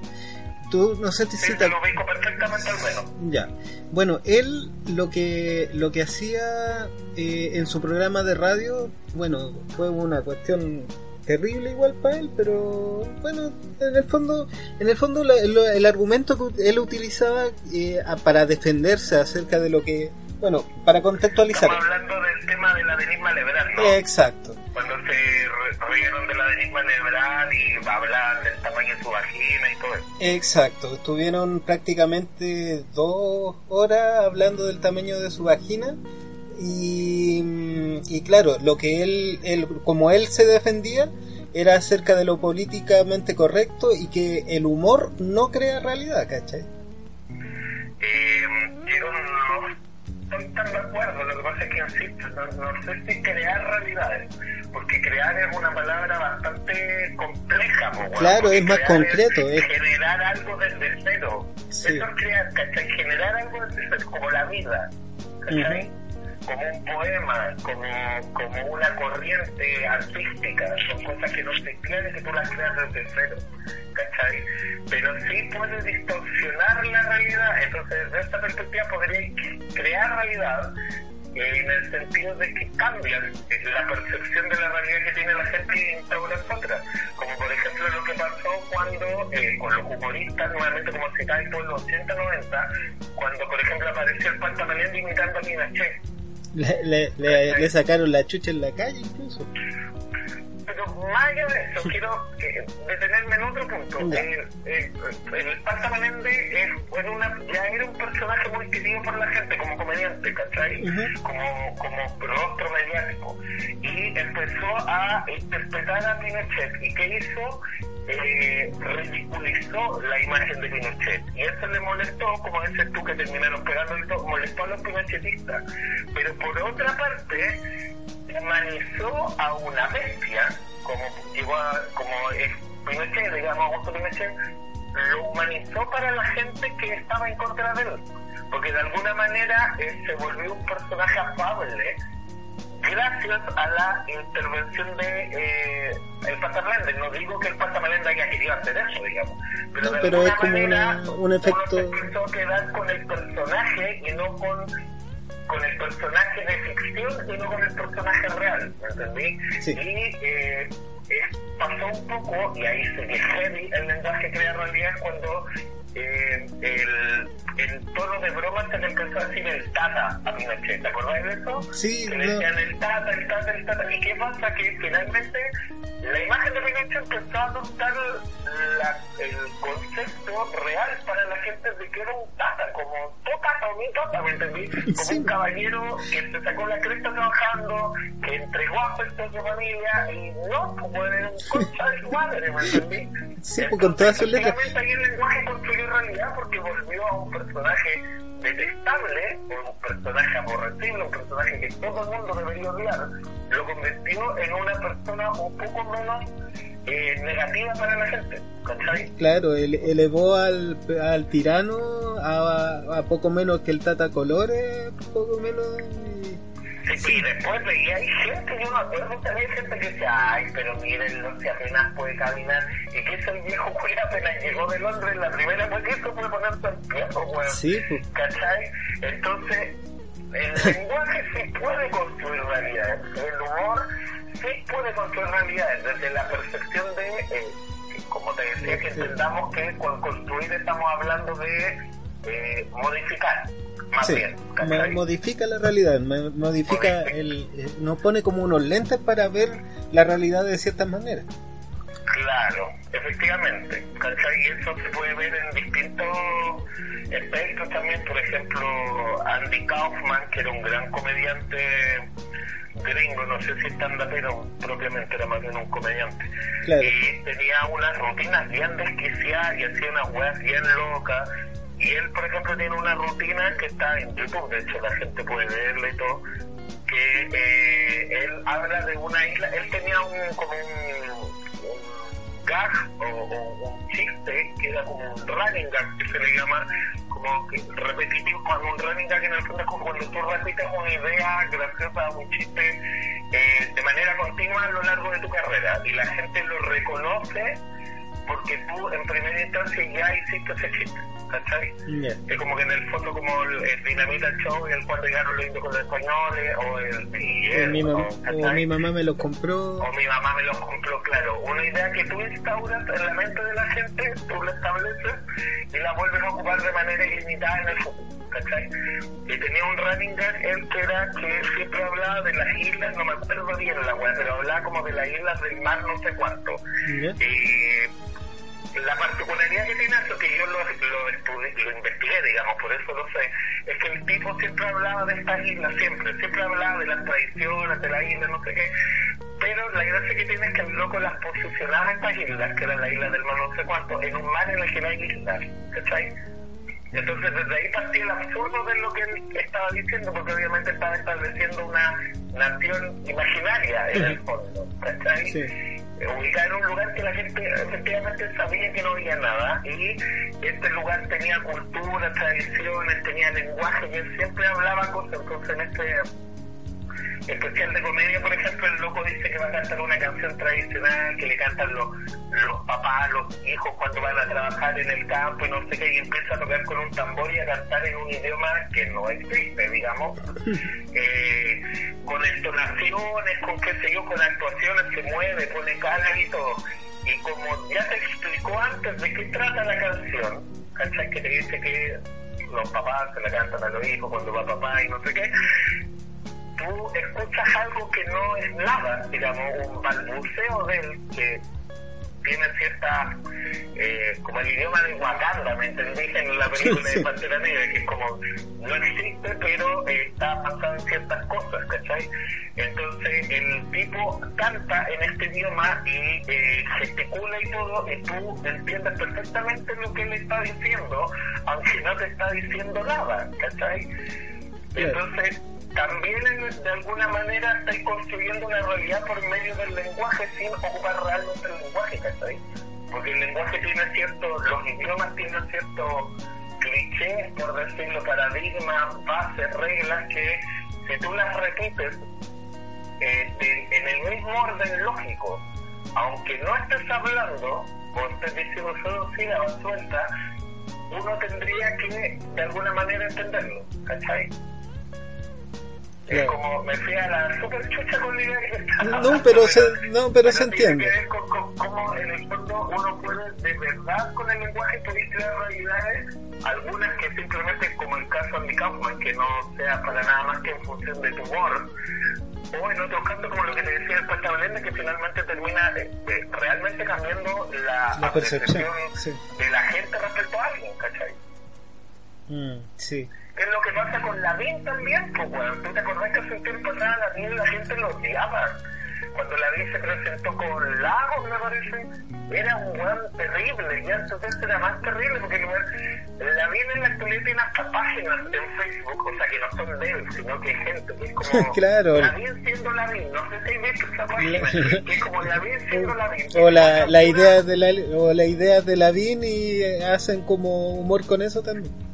Tú, no sé si te... lo perfectamente al Ya. Bueno, él lo que, lo que hacía eh, en su programa de radio, bueno, fue una cuestión terrible igual para él, pero bueno, en el fondo, en el fondo el argumento que él utilizaba eh, para defenderse acerca de lo que, bueno, para contextualizar. Estamos hablando del tema de la adenisma lebral, ¿no? Exacto. Cuando se rieron de la adenisma lebral y hablar del tamaño de su vagina y todo eso. Exacto, estuvieron prácticamente dos horas hablando del tamaño de su vagina y, y claro, lo que él, él, como él se defendía, era acerca de lo políticamente correcto y que el humor no crea realidad, ¿cachai? Eh, yo no estoy tan de acuerdo, lo que pasa es que insisto, no, no sé si crear realidades, porque crear es una palabra bastante compleja. claro, es más concreto. Es generar algo desde cero. Eso es crear, ¿cachai? Generar algo desde cero, como la vida, ¿cachai? Como un poema, como, como una corriente artística, son cosas que no se crean que tú las creas desde cero, ¿cachai? Pero sí puede distorsionar la realidad, entonces desde esta perspectiva podría crear realidad en el sentido de que cambian la percepción de la realidad que tiene la gente y instauran otra. Como por ejemplo lo que pasó cuando, eh, con los humoristas, nuevamente como citáis por los 80-90, cuando por ejemplo apareció el Pantamalendo imitando a Pinochet le, le, le, sacaron la chucha en la calle incluso. Pero más allá de eso, quiero eh, detenerme en otro punto. Eh, eh, el Panta Menéndez ya era un personaje muy querido por la gente como comediante, ¿cachai? Como, como rostro mediático. Y empezó a interpretar a Pinochet. ¿Y qué hizo? Eh, ridiculizó la imagen de Pinochet y eso le molestó, como dices tú, que terminaron pegando molestó a los pinochetistas. Pero por otra parte, humanizó a una bestia, como, como es Pinochet, digamos, Augusto Pinochet, lo humanizó para la gente que estaba en contra de él, porque de alguna manera se volvió un personaje afable gracias a la intervención de eh, el Patamende. No digo que el Patamende haya querido hacer eso, digamos. Pero, no, pero es como una, un efecto... Uno se quedar con el personaje y no con con el personaje de ficción y no con el personaje real, ¿me entendí? Sí. Y eh, pasó un poco, y ahí se heavy el lenguaje crea realidad cuando eh, el, el tono de broma se le empezó a decir el tata a Pinochet, ¿te acordás de eso? Sí, Que le decían el tata, el tata, el tata. ¿Y qué pasa? Que finalmente la imagen de Pinochet empezó a adoptar la, el concepto real para la gente de que era un tata, como tata o mi tata, ¿me entendí? Como Sí. un caballero que se sacó la cresta trabajando, que entregó afecto a su familia y no, como era un concha de su madre, ¿me entendí? Sí, pues, con todas sus letras. El lenguaje construyó realidad porque volvió a un personaje detestable, un personaje aborrecible, un personaje que todo el mundo debería odiar, lo convirtió en una persona un poco menos eh, negativa para la gente, ¿cachai? Claro, ele- elevó al, al tirano a, poco menos que el Tata Colores, poco menos. Sí, y después veía hay gente, yo me acuerdo que había gente que decía, ay, pero mírenlo, si apenas puede caminar, y que ese viejo cuida apenas llegó de Londres, la primera vez que fue ponerse en pie, weón. Sí, pues. ¿Cachai? Entonces, el [laughs] lenguaje sí puede construir realidades. El humor sí puede construir realidades desde la percepción de, eh, como te decía, que entendamos que con construir estamos hablando de eh, modificar, más Sí, bien. modifica la realidad, mo- modifica el, eh, nos pone como unos lentes para ver la realidad de ciertas maneras. Claro, efectivamente. ¿cachai? Y eso se puede ver en distintos aspectos también. Por ejemplo, Andy Kaufman, que era un gran comediante gringo, no sé si stand pero propiamente era más bien un comediante. Claro. Y tenía unas rutinas bien desquiciadas y hacía unas weas bien locas. Y él, por ejemplo, tiene una rutina que está en YouTube, de hecho la gente puede verla y todo, que eh, él habla de una isla, él tenía un como un, un gag o, un chiste que era como un running gag que se le llama como repetitivo cuando un running gag en el fondo es como cuando tú repites una idea graciosa un chiste eh, de manera continua a lo largo de tu carrera y la gente lo reconoce porque tú en primera instancia ya hiciste ese chiste ¿cachai? Es como que en el fondo como el, el Dinamita Show y el cuando llegaron los indios con los españoles o el O Miguel, mi, mam- o, mi mamá me lo compró. o mi mamá me los compró, claro. Una idea que tú instauras en la mente de la gente, tú la estableces y la vuelves a ocupar de manera ilimitada en el futuro, ¿cachai? Y tenía un running gag, él que era que siempre hablaba de las islas, no me acuerdo bien la weá, pero hablaba como de las islas del mar no sé cuánto. Y la particularidad que tiene eso, que yo lo, lo, lo investigué, digamos, por eso lo sé, es que el tipo siempre hablaba de estas islas, siempre, siempre hablaba de las tradiciones, de la isla, no sé qué, pero la gracia que tiene es que el loco las posicionaba en estas islas, que era la isla del mar no sé cuánto, en un mar en el que no hay islas, ¿cachai? Entonces desde ahí partía el absurdo de lo que él estaba diciendo, porque obviamente estaba estableciendo una nación imaginaria en el fondo, ¿cachai? Sí. Ubicada en un lugar que la gente efectivamente sabía que no había nada. Y este lugar tenía cultura, tradiciones, tenía lenguaje y él siempre hablaba cosas, entonces en este especial de comedia, por ejemplo, el loco dice que va a cantar una canción tradicional que le cantan los, los papás, los hijos cuando van a trabajar en el campo y no sé qué, y empieza a tocar con un tambor y a cantar en un idioma que no existe, digamos, [laughs] eh, con entonaciones, con qué sé yo, con actuaciones, se mueve, pone cara y todo. Y como ya te explicó antes de qué trata la canción, ¿cachai? Que te dice que los papás se la cantan a los hijos cuando va papá y no sé qué, tú escuchas algo que no es nada, digamos, un balbuceo de él que tiene cierta, eh, como el idioma de Wakanda, ¿me entendí? En la película de Pantera Negra, que es como, no existe, pero eh, está pasando en ciertas cosas, ¿cachai? Entonces el tipo canta en este idioma y eh, gesticula y todo, y tú entiendes perfectamente lo que él está diciendo, aunque no te está diciendo nada, ¿cachai? Entonces, también en- de alguna manera estáis construyendo una realidad por medio del lenguaje sin ocupar realmente el lenguaje, ¿cachai? Porque el lenguaje tiene cierto, los idiomas tienen ciertos clichés, por decirlo, paradigmas, bases, reglas que si tú las repites eh, de- en el mismo orden lógico, aunque no estés hablando o estés diciendo solo sílabas sueltas, uno tendría que de alguna manera entenderlo, ¿cachai? Es como me fui a la super chucha con la idea que estaba No, pero se- no, pero se tiene entiende. que ver con, con- cómo en el fondo uno puede de verdad con el lenguaje crear realidades, algunas que simplemente como el caso de mi Kaufman, que no sea para nada más que en función de tu humor, o en otros casos como lo que te decía el Pasta que finalmente termina eh, eh, realmente cambiando la, percepción, de la gente respecto a alguien, ¿cachai? Mm, sí. Es lo que pasa con Lavín también, pues, bueno, ¿tú te acordás que hace un tiempo atrás Lavín la gente lo odiaba? cuando la vi se presentó con Lagos, me parece, era un weón terrible, ya entonces era más terrible porque la vi en la actualidad tiene hasta páginas en Facebook, o sea que no son de él, sino que hay gente que es como [laughs] claro. la vi siendo la vi, no sé si visto esa página, [laughs] que es como la vi siendo la vi. O la, la idea de la, o la idea de la VIN y hacen como humor con eso también.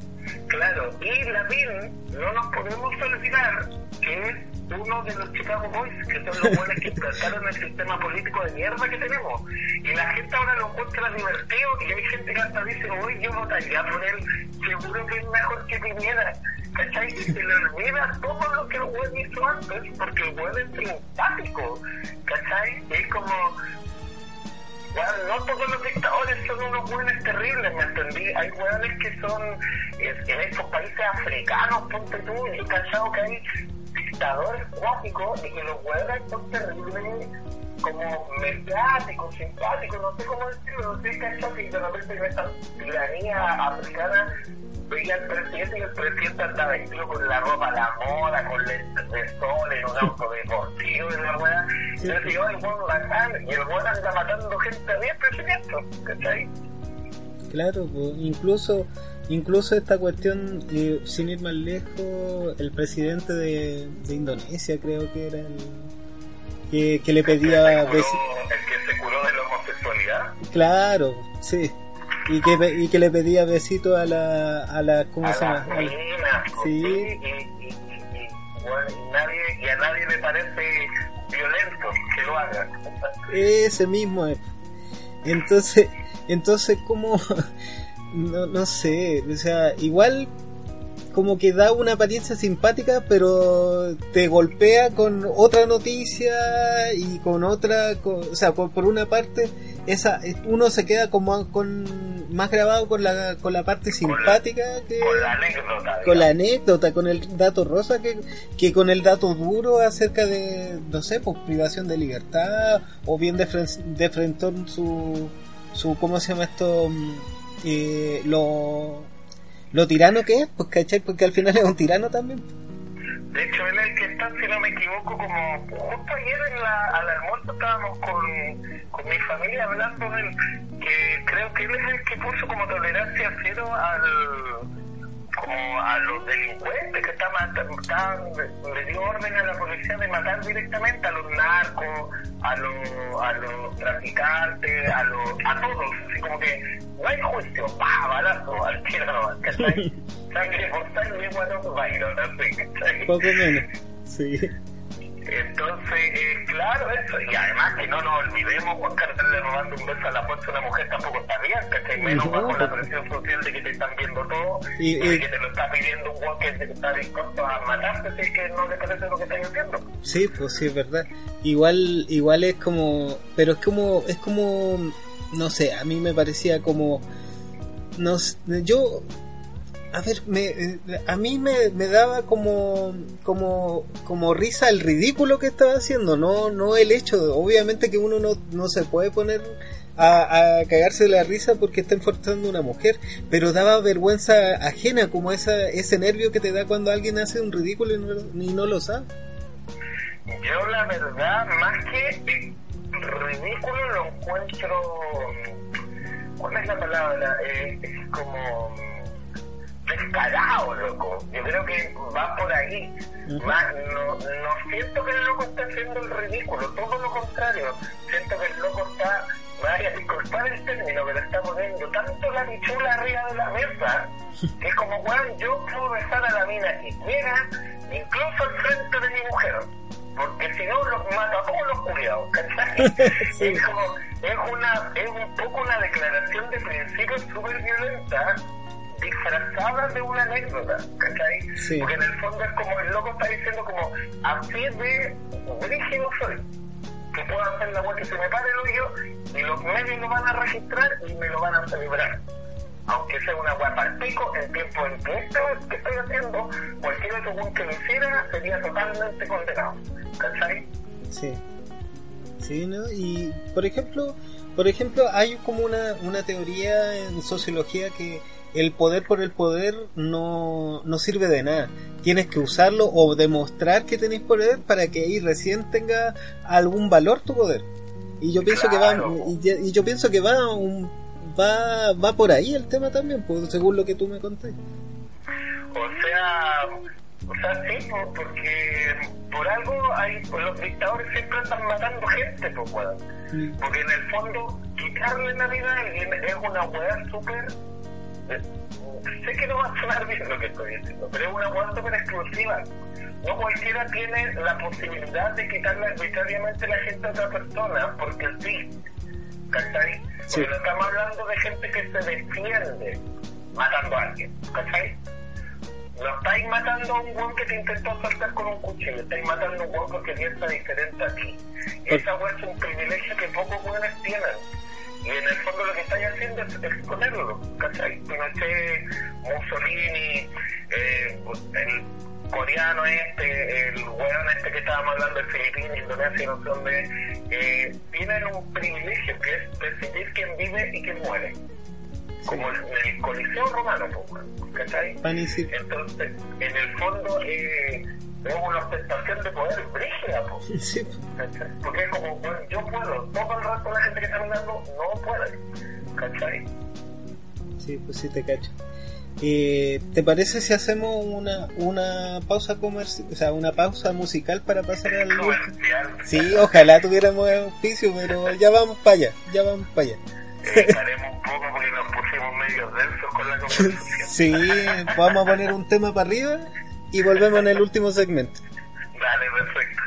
Claro, y la VIN no nos podemos olvidar que es uno de los Chicago Boys, que son los buenos que trataron el sistema político de mierda que tenemos. Y la gente ahora lo encuentra divertido y hay gente que hasta dice, hoy yo votaría por él, seguro que es mejor que Piñera. ¿Cachai? Y se le olvida todo lo que el güey hizo antes, porque el güey es simpático. ¿Cachai? Es como... Bueno, no todos los dictadores unos buenos terribles, ¿me entendí? Hay hueones que son en estos países africanos, ponte tú, y cachado que hay dictadores cuáticos y que los huevos son terribles como mediáticos, simpáticos, no sé cómo decirlo, no sé qué que de repente en esta tiranía africana veía al presidente y el presidente andaba vestido con la ropa a la moda, con lentes de sol, en un auto deportivo y la weá. Y yo digo, el buen bacán, y el buen anda matando gente a 10 presidentes, ¿cachai? Claro, pues, incluso Incluso esta cuestión, eh, sin ir más lejos, el presidente de, de Indonesia creo que era el que, que le pedía... ¿El que, se curó de la homosexualidad? Claro, sí. Y que, y que le pedía besitos a la, a la ¿cómo se llama? sí. Y, y, y, bueno, nadie, y a nadie le parece violento que lo haga. Ese mismo es. Entonces, entonces, ¿cómo, [laughs] no, no sé, o sea, igual como que da una apariencia simpática, pero te golpea con otra noticia y con otra, o sea, por, una parte, esa uno se queda como con más grabado con la con la parte simpática que con la anécdota, con la anécdota, con el dato rosa que, que con el dato duro acerca de no sé, pues privación de libertad o bien de, de frente su su cómo se llama esto eh, lo, lo tirano que es, pues, ¿cachai? Porque al final es un tirano también. De hecho, él es el que está, si no me equivoco, como justo ayer en la, al almuerzo estábamos con, con mi familia hablando del que creo que él es el que puso como tolerancia cero al como a los delincuentes que estaban, le dio orden a la policía de matar directamente a los narcos, a los, a los traficantes, a los, a todos, así como que no hay juicio, pa, balazo, al ¿cachai? [laughs] Sangre por sangre, bueno, Byron, así, ¿cachai? Poco menos, sí. Entonces, eh, claro, eso. Y además que no nos olvidemos, Juan Cartel robando un beso a la fuerza a una mujer tampoco está bien, ¿cachai? Menos bajo la presión social de que te están viendo todo y, de que te lo está pidiendo un Juan que está dispuesto a matarte si que no le parece lo que estás haciendo. Sí, pues sí, es verdad. Igual, igual es como, pero es como, es como, no sé, a mí me parecía como, no yo a ver, me, eh, a mí me, daba como, como, como risa el ridículo que estaba haciendo, no, no el hecho, obviamente que uno no, se puede poner a, cagarse de la risa porque está enforzando a una mujer, pero daba vergüenza ajena, como esa, ese nervio que te da cuando alguien hace un ridículo y no, y no lo sabe. Yo la verdad, más que ridículo lo encuentro, ¿cuál es la palabra? Eh, es como descarado, loco. Yo creo que va por ahí. Más, no, no siento que el loco esté haciendo el ridículo, todo lo contrario. Siento que el loco está, vaya a disculpar el término, que le está poniendo tanto la bichula arriba de la mesa, que es como, weón, yo puedo besar a la mina que quiera, incluso al frente de mi mujer. Porque si no los mato a todos los culiados, [laughs] es como, es una, es un poco una declaración de principio súper violenta disfrazada de una anécdota, ¿cachai? Porque en el fondo es como el loco está diciendo como, así de brígido soy, que puedo hacer la web que se me pare el hoyo y los medios lo van a registrar y me lo van a celebrar. Aunque sea una web al pico, el tiempo en que esto que estoy haciendo, cualquier otro que lo hiciera sería totalmente condenado. ¿Cachai? Sí. Sí, ¿no? Y, por ejemplo, por ejemplo, hay como una, una teoría en sociología que el poder por el poder no, no sirve de nada. Tienes que usarlo o demostrar que tenés poder para que ahí recién tenga algún valor tu poder. Y yo pienso que va y, yo pienso que va un, va va por ahí el tema también, pues, según lo que tú me conté. O sea, o sea, sí, porque por algo hay, los dictadores siempre están matando gente, pues, Porque en el fondo, quitarle la vida a alguien es una hueá súper sé que no va a sonar bien lo que estoy diciendo, pero es una hueá súper exclusiva. No cualquiera tiene la posibilidad de quitarle arbitrariamente la gente a otra persona, porque sí. ¿Cachai? No estamos hablando de gente que se defiende matando a alguien. ¿Cachai? No estáis matando a un guan que te intentó saltar con un cuchillo, estáis matando a un guan porque piensa diferente a ti. Esa hueá es un privilegio que pocos buenos tienen y en el fondo lo que estáis haciendo es exponerlo, ¿cachai? Pinochet, Mussolini, eh, el coreano este, el weón este que estábamos hablando de Filipinas, Indonesia, no sé dónde, eh, tienen un privilegio que es decidir quién vive y quién muere. Como en el Coliseo Romano, pues, ¿cachai? Entonces, en el fondo, eh, es una ostentación de poder brígida, [laughs] sí. porque es como, bueno, yo puedo, todo el resto de la gente que está mirando no puede, ¿cachai? Sí, pues sí te cacho. Eh, ¿Te parece si hacemos una, una pausa comercial, o sea, una pausa musical para pasar al comercial? Sí, ojalá tuviéramos auspicio, pero ya vamos para allá, ya vamos para allá. Estaremos un poco porque nos pusimos medio densos con la conversación. [laughs] sí, vamos a poner un tema para arriba y volvemos en el último segmento. Dale, perfecto.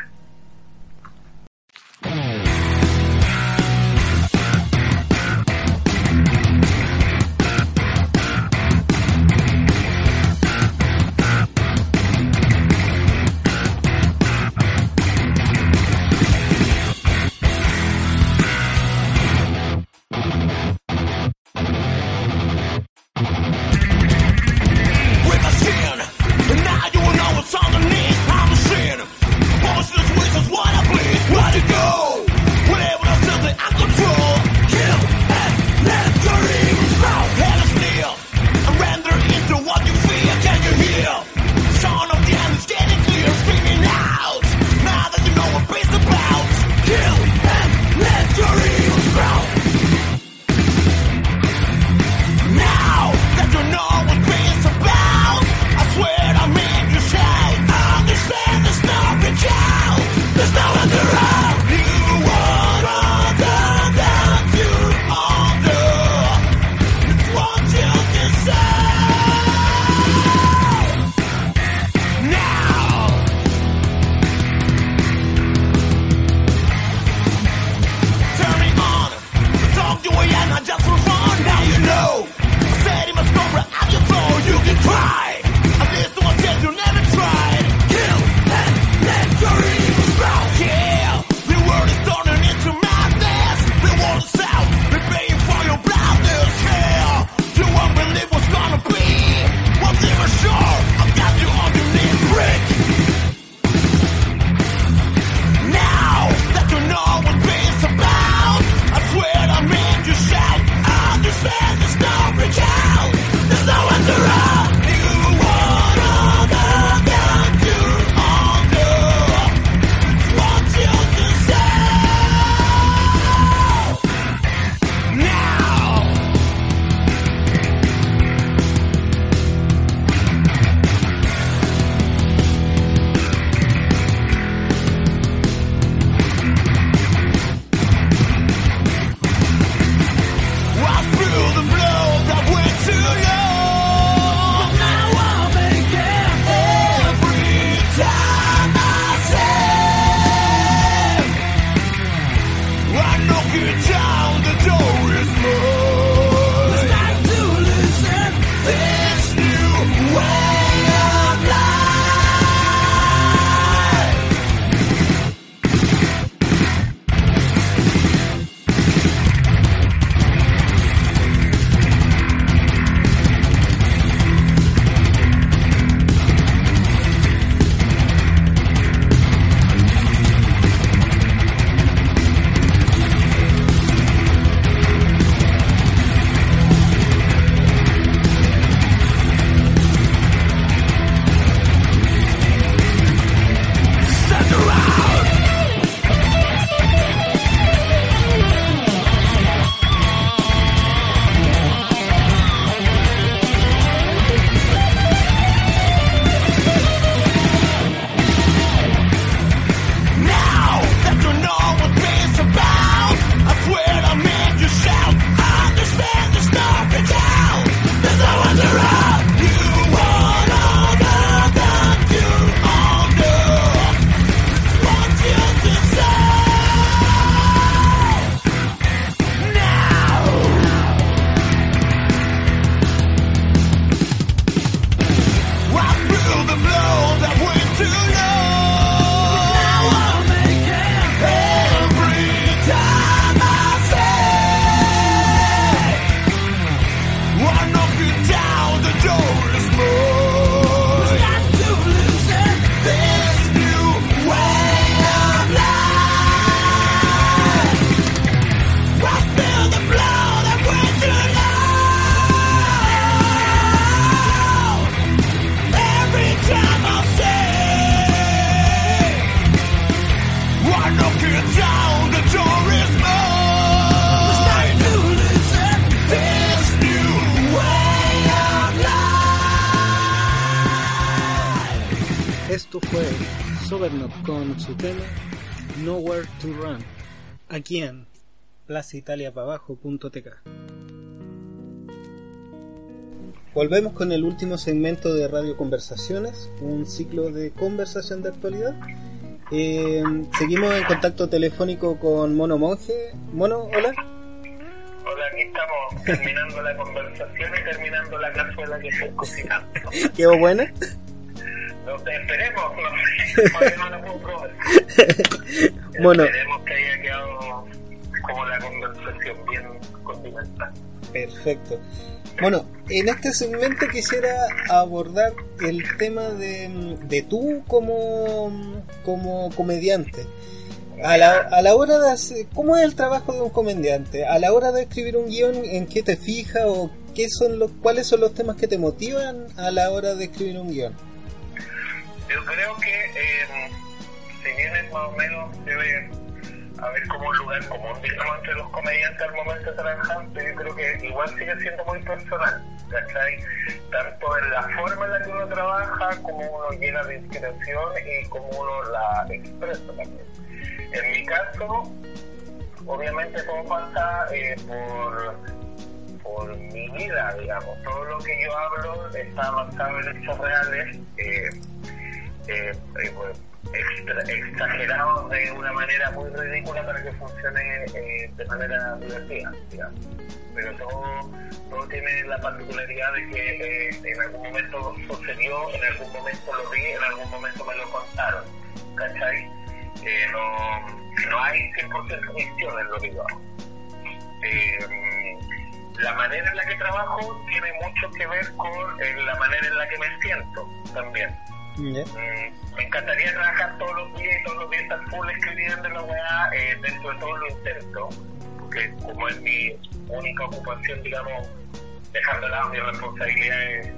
Aquí en plazaitaliapabajo.tk. Volvemos con el último segmento de Radio Conversaciones, un ciclo de conversación de actualidad. Eh, seguimos en contacto telefónico con Mono Monje. Mono, hola. Hola, aquí estamos terminando la conversación y terminando la cazuela que estoy cocinando. [laughs] ¿Quedó buena? No, esperemos, no, no la puedo probar. [laughs] bueno. Esperemos que haya quedado como la conversación bien continental. Perfecto. Bueno, en este segmento quisiera abordar el tema de, de tú como, como comediante. A la, a la hora de hacer, ¿cómo es el trabajo de un comediante? A la hora de escribir un guion, ¿en qué te fijas o qué son los, cuáles son los temas que te motivan a la hora de escribir un guion? Yo creo que eh, si bien es más o menos debe haber como un lugar común, digamos, entre los comediantes al momento de trabajar, yo creo que igual sigue siendo muy personal, ¿cachai? Tanto en la forma en la que uno trabaja, como uno llena de inspiración y como uno la expresa también. En mi caso, obviamente todo pasa eh, por por mi vida, digamos. Todo lo que yo hablo está basado en hechos reales. Eh, eh, eh, exagerados de una manera muy ridícula para que funcione eh, de manera divertida. Pero todo, todo tiene la particularidad de que en algún momento sucedió, en algún momento lo vi, en algún momento me lo contaron, ¿cachai? no, no hay 100% ficción en lo que yo la manera en la que trabajo tiene mucho que ver con la manera en la que me siento también. Mm, me encantaría trabajar todos los días y todos los días estar full escribiendo la weá eh, dentro de todo lo intento, porque como es mi única ocupación, digamos, dejando de lado mis responsabilidades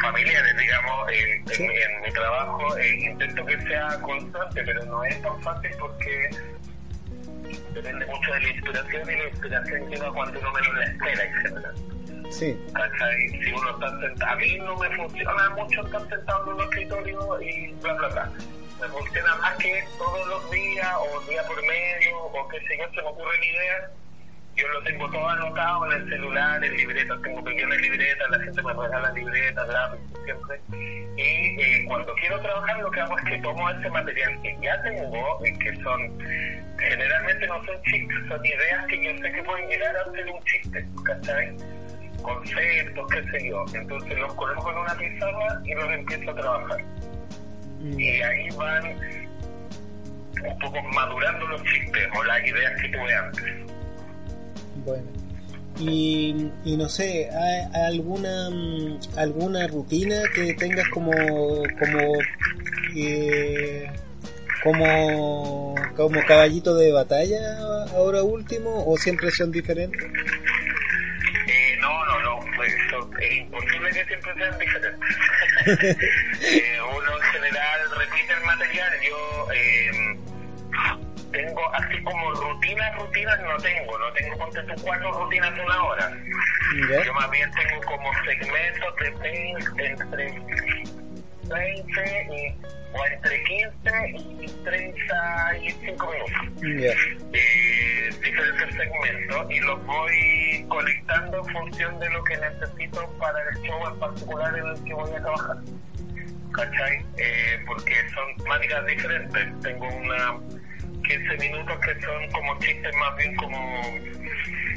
familiares, digamos, en, mi trabajo, eh, intento que sea constante, pero no es tan fácil porque depende mucho de la inspiración y la inspiración llega cuando uno menos la espera en general. Sí. Si uno está sentado, a mí no me funciona mucho estar sentado en un escritorio y bla, bla, bla. Me funciona más que todos los días o día por medio o qué sé yo, se me ocurren ideas. Yo lo tengo todo anotado en el celular, en libretas, tengo pequeñas libretas, la gente me regala libretas, lápices siempre. Y eh, cuando quiero trabajar lo que hago es que tomo ese material que ya tengo, que son, generalmente no son chistes, son ideas que yo sé que pueden llegar a ser un chiste, ¿cachai? Conceptos, qué sé yo. Entonces los coloco en una pizarra y los empiezo a trabajar. Mm. Y ahí van un poco madurando los chistes o las ideas que tuve antes. Bueno. Y, y no sé, ¿hay alguna alguna rutina que tengas como como eh, como como caballito de batalla ahora último o siempre son diferentes? Sean diferentes. Eh, uno en general repite el material yo eh, tengo así como rutinas, rutinas no tengo, no tengo ponte cuatro rutinas de una hora. Yo más bien tengo como segmentos de 20, entre 20 y, o entre 15 y 35 minutos. Ya. Eh, diferentes segmentos y los voy conectando en función de lo que necesito para el show en particular en el que voy a trabajar. ¿Cachai? Eh, porque son temáticas diferentes. Tengo una 15 minutos que son como chistes más bien como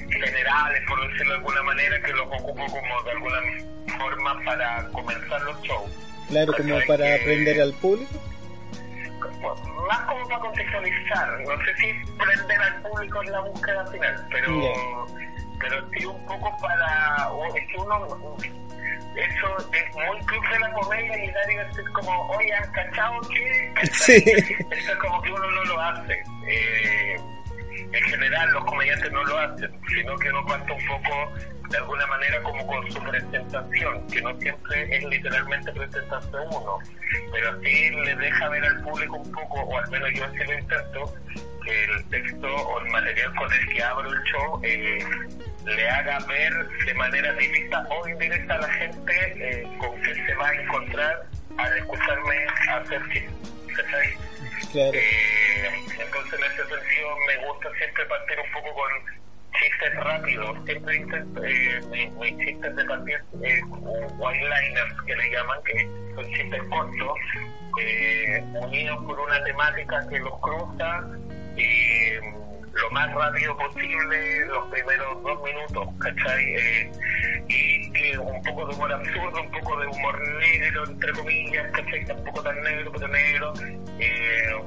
generales, por decirlo de alguna manera, que los ocupo como de alguna forma para comenzar los shows. Claro, como para Que- aprender al público. más como para contextualizar, no sé si prender al público en la búsqueda final, pero, pero sí un poco para, es que uno, eso es muy club de la comedia y dar y decir como, oye, ¿han cachado qué? [laughs] Sí. Eso es como que uno no lo hace. Eh, en general los comediantes no lo hacen, sino que uno parte un poco de alguna manera como con su presentación, que no siempre es literalmente presentarse uno, pero sí le deja ver al público un poco, o al menos yo así lo intento, que el texto o el material con el que abro el show eh, le haga ver de manera directa o indirecta a la gente eh, con qué se va a encontrar al escucharme hacer chistes. ¿Cachai? Claro. Eh, entonces en ese sentido me gusta siempre partir un poco con chistes rápidos, siempre eh, mis, mis chistes de partir eh, one-liners que le llaman, que son chistes cortos, eh, unidos por una temática que los cruza y lo más rápido posible los primeros dos minutos, ¿cachai? Eh, y, y un poco de humor absurdo, un poco de humor negro, entre comillas, ¿cachai? Tampoco tan negro, pero negro. Eh,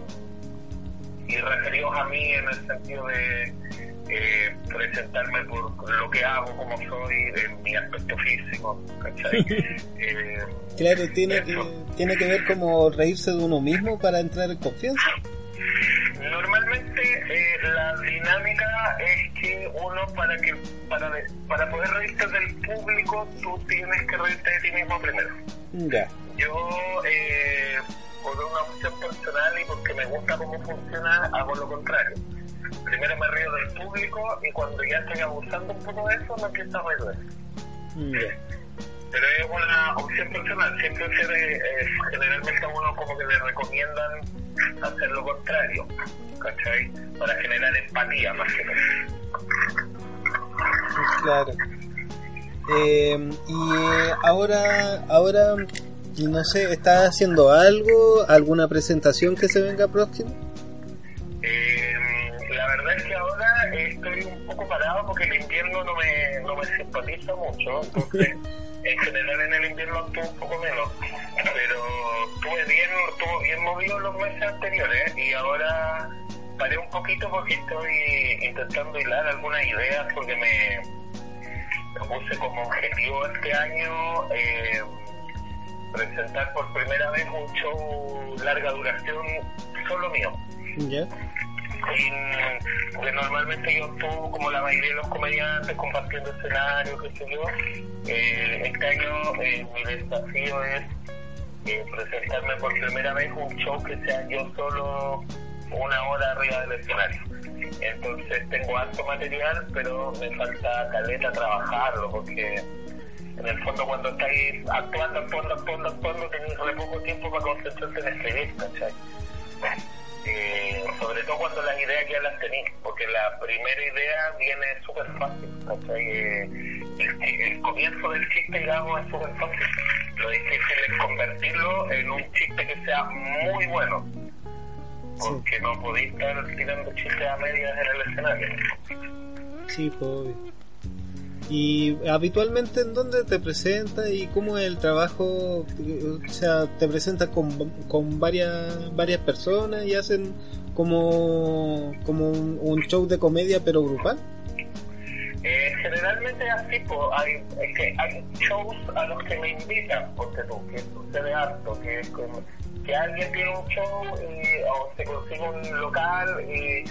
y referidos a mí en el sentido de eh, presentarme por lo que hago, como soy, en mi aspecto físico, ¿cachai? [laughs] Eh, Claro, tiene que, tiene que ver como reírse de uno mismo para entrar en confianza. La dinámica es que uno para que para de- para poder reírte del público tú tienes que reírte de ti mismo primero. Ya. Yo eh, por una opción personal y porque me gusta cómo funciona hago lo contrario. Primero me río del público y cuando ya estoy abusando un poco de eso me empiezo a reír. Ya. Pero es una opción personal, siempre se eh, generalmente a uno como que le recomiendan hacer lo contrario, ¿cachai? Para generar empatía más que nada. Claro. Eh, y eh, ahora, ahora, no sé, ¿estás haciendo algo? ¿Alguna presentación que se venga próxima? Eh, la verdad es que ahora estoy un poco parado porque el invierno no me, no me simpatiza mucho, entonces [laughs] en general en el invierno actúo un poco menos, pero estuve bien, estuvo bien movido los meses anteriores y ahora paré un poquito porque estoy intentando hilar algunas ideas porque me, puse como objetivo este año eh, presentar por primera vez un show larga duración solo mío. Ya. Y, porque normalmente yo estuve como la mayoría de los comediantes compartiendo escenarios, qué sé yo. Eh, este año eh, mi desafío es eh, presentarme por primera vez un show que sea yo solo una hora arriba del escenario. Entonces tengo alto material, pero me falta caleta trabajarlo, porque en el fondo cuando estáis actuando, actuando, actuando, actuando, tenéis re poco tiempo para concentrarse en escribir, ¿cachai? Eh, sobre todo cuando las ideas ya las tenéis, porque la primera idea viene súper fácil. Eh, el, el comienzo del chiste, digamos, es súper fácil. Lo difícil es convertirlo en un chiste que sea muy bueno, porque no podéis estar tirando chistes a medias en el escenario. Sí, pues. ¿Y habitualmente en dónde te presentas y cómo es el trabajo? O sea, ¿te presentas con, con varias, varias personas y hacen como, como un, show de comedia pero grupal? Eh, generalmente así, hay, es que hay shows a los que me invitan, porque tú, que sucede harto, que, que alguien tiene un show y, o se consigue un local y,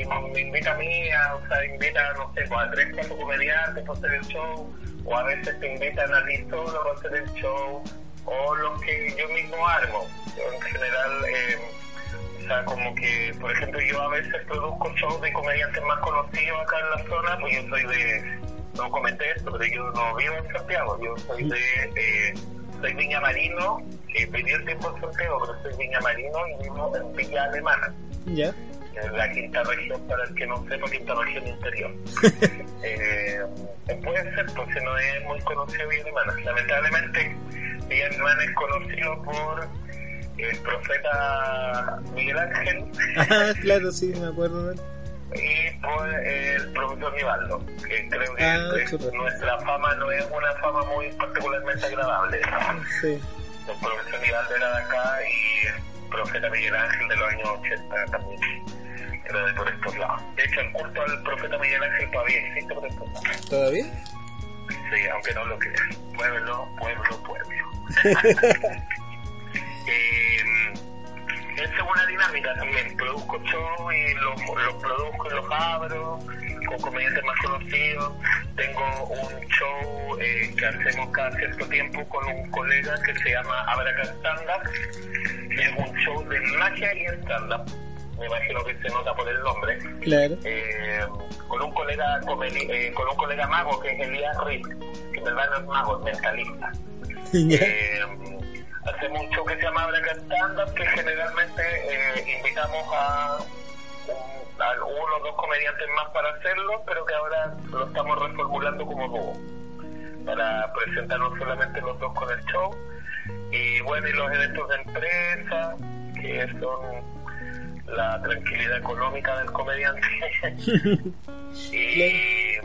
y me invita a mí, a, o sea, invita, no sé, pues, a tres, cuatro comediantes para hacer el show, o a veces te invitan a ti solo para hacer el show, o los que yo mismo armo. Yo, en general, eh, O sea, como que, por ejemplo, yo a veces produzco shows de comediantes más conocidos acá en la zona, pues yo soy de, no comenté esto, pero yo no vivo en Santiago, yo soy de, eh, soy Viña Marino, eh, viví el tiempo en Santiago, pero soy Viña Marino y vivo en Villa Alemana. Ya. La quinta región, para el que no sepa, quinta región interior. [laughs] eh, puede ser, porque no es muy conocido Villa Alemana. Lamentablemente, Villa Alemana es conocido por el profeta Miguel Ángel. Ah, claro, sí, me acuerdo de él. Y por el profesor Nivaldo, que creo que Ah, es- nuestra fama no es una fama muy particularmente agradable. Sí. El profesor Nivaldo era de acá y el profeta Miguel Ángel de los años 80 también de por estos lados. De hecho, el culto al profeta Miguel Ángel todavía existe por estos lados. ¿Todavía? Sí, aunque no lo creas. Pueblo, pueblo, pueblo. [laughs] eh, esa es una dinámica también. Produzco show y los, produzco y los abro con comediantes más conocidos. Tengo un show eh, que hacemos cada cierto tiempo con un colega que se llama Abraca Stand Up. Es un show de magia y stand-up. Me imagino que se nota por el nombre Claro. eh, con un colega eh, con un colega mago que es Elías Rick, que en verdad no es mago, es mentalista. Eh, hacemos un show que se llama Abraca Stand Up, que generalmente eh, invitamos a, un- a uno o dos comediantes más para hacerlo, pero que ahora lo estamos reformulando como dúo, para presentarnos solamente los dos con el show. Y bueno, y los eventos de empresa, que son la tranquilidad económica del comediante. [laughs] y,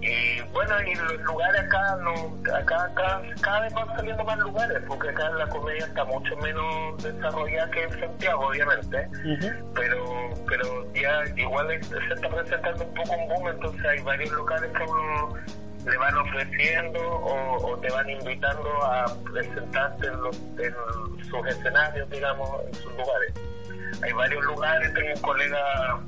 y bueno, y los lugares acá, no, acá, acá cada vez van saliendo más lugares, porque acá la comedia está mucho menos desarrollada que en Santiago, obviamente, pero pero ya igual se está presentando un poco un boom, entonces hay varios locales que uno le van ofreciendo o, o te van invitando a presentarte en, los, en sus escenarios, digamos, en sus lugares. Hay varios lugares, tengo un colega,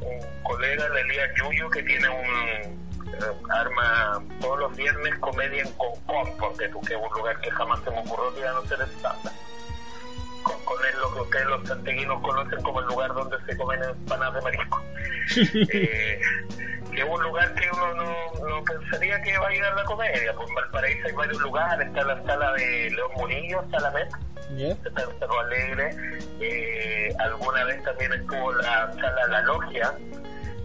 un colega de Elías Yuyo que tiene un eh, arma todos los viernes comedia en Concón, porque es un lugar que jamás se me ocurrió que iba a no ser estándar. Concón es lo que ustedes los santeguinos conocen como el lugar donde se comen empanadas de marisco. [laughs] eh, que es un lugar que uno no, no pensaría que va a ir a la comedia. Pues en Valparaíso hay varios lugares, está la sala de León Murillo, Sala Met, Ya. está en Cerro Alegre. Eh, alguna vez también estuvo la sala La Logia,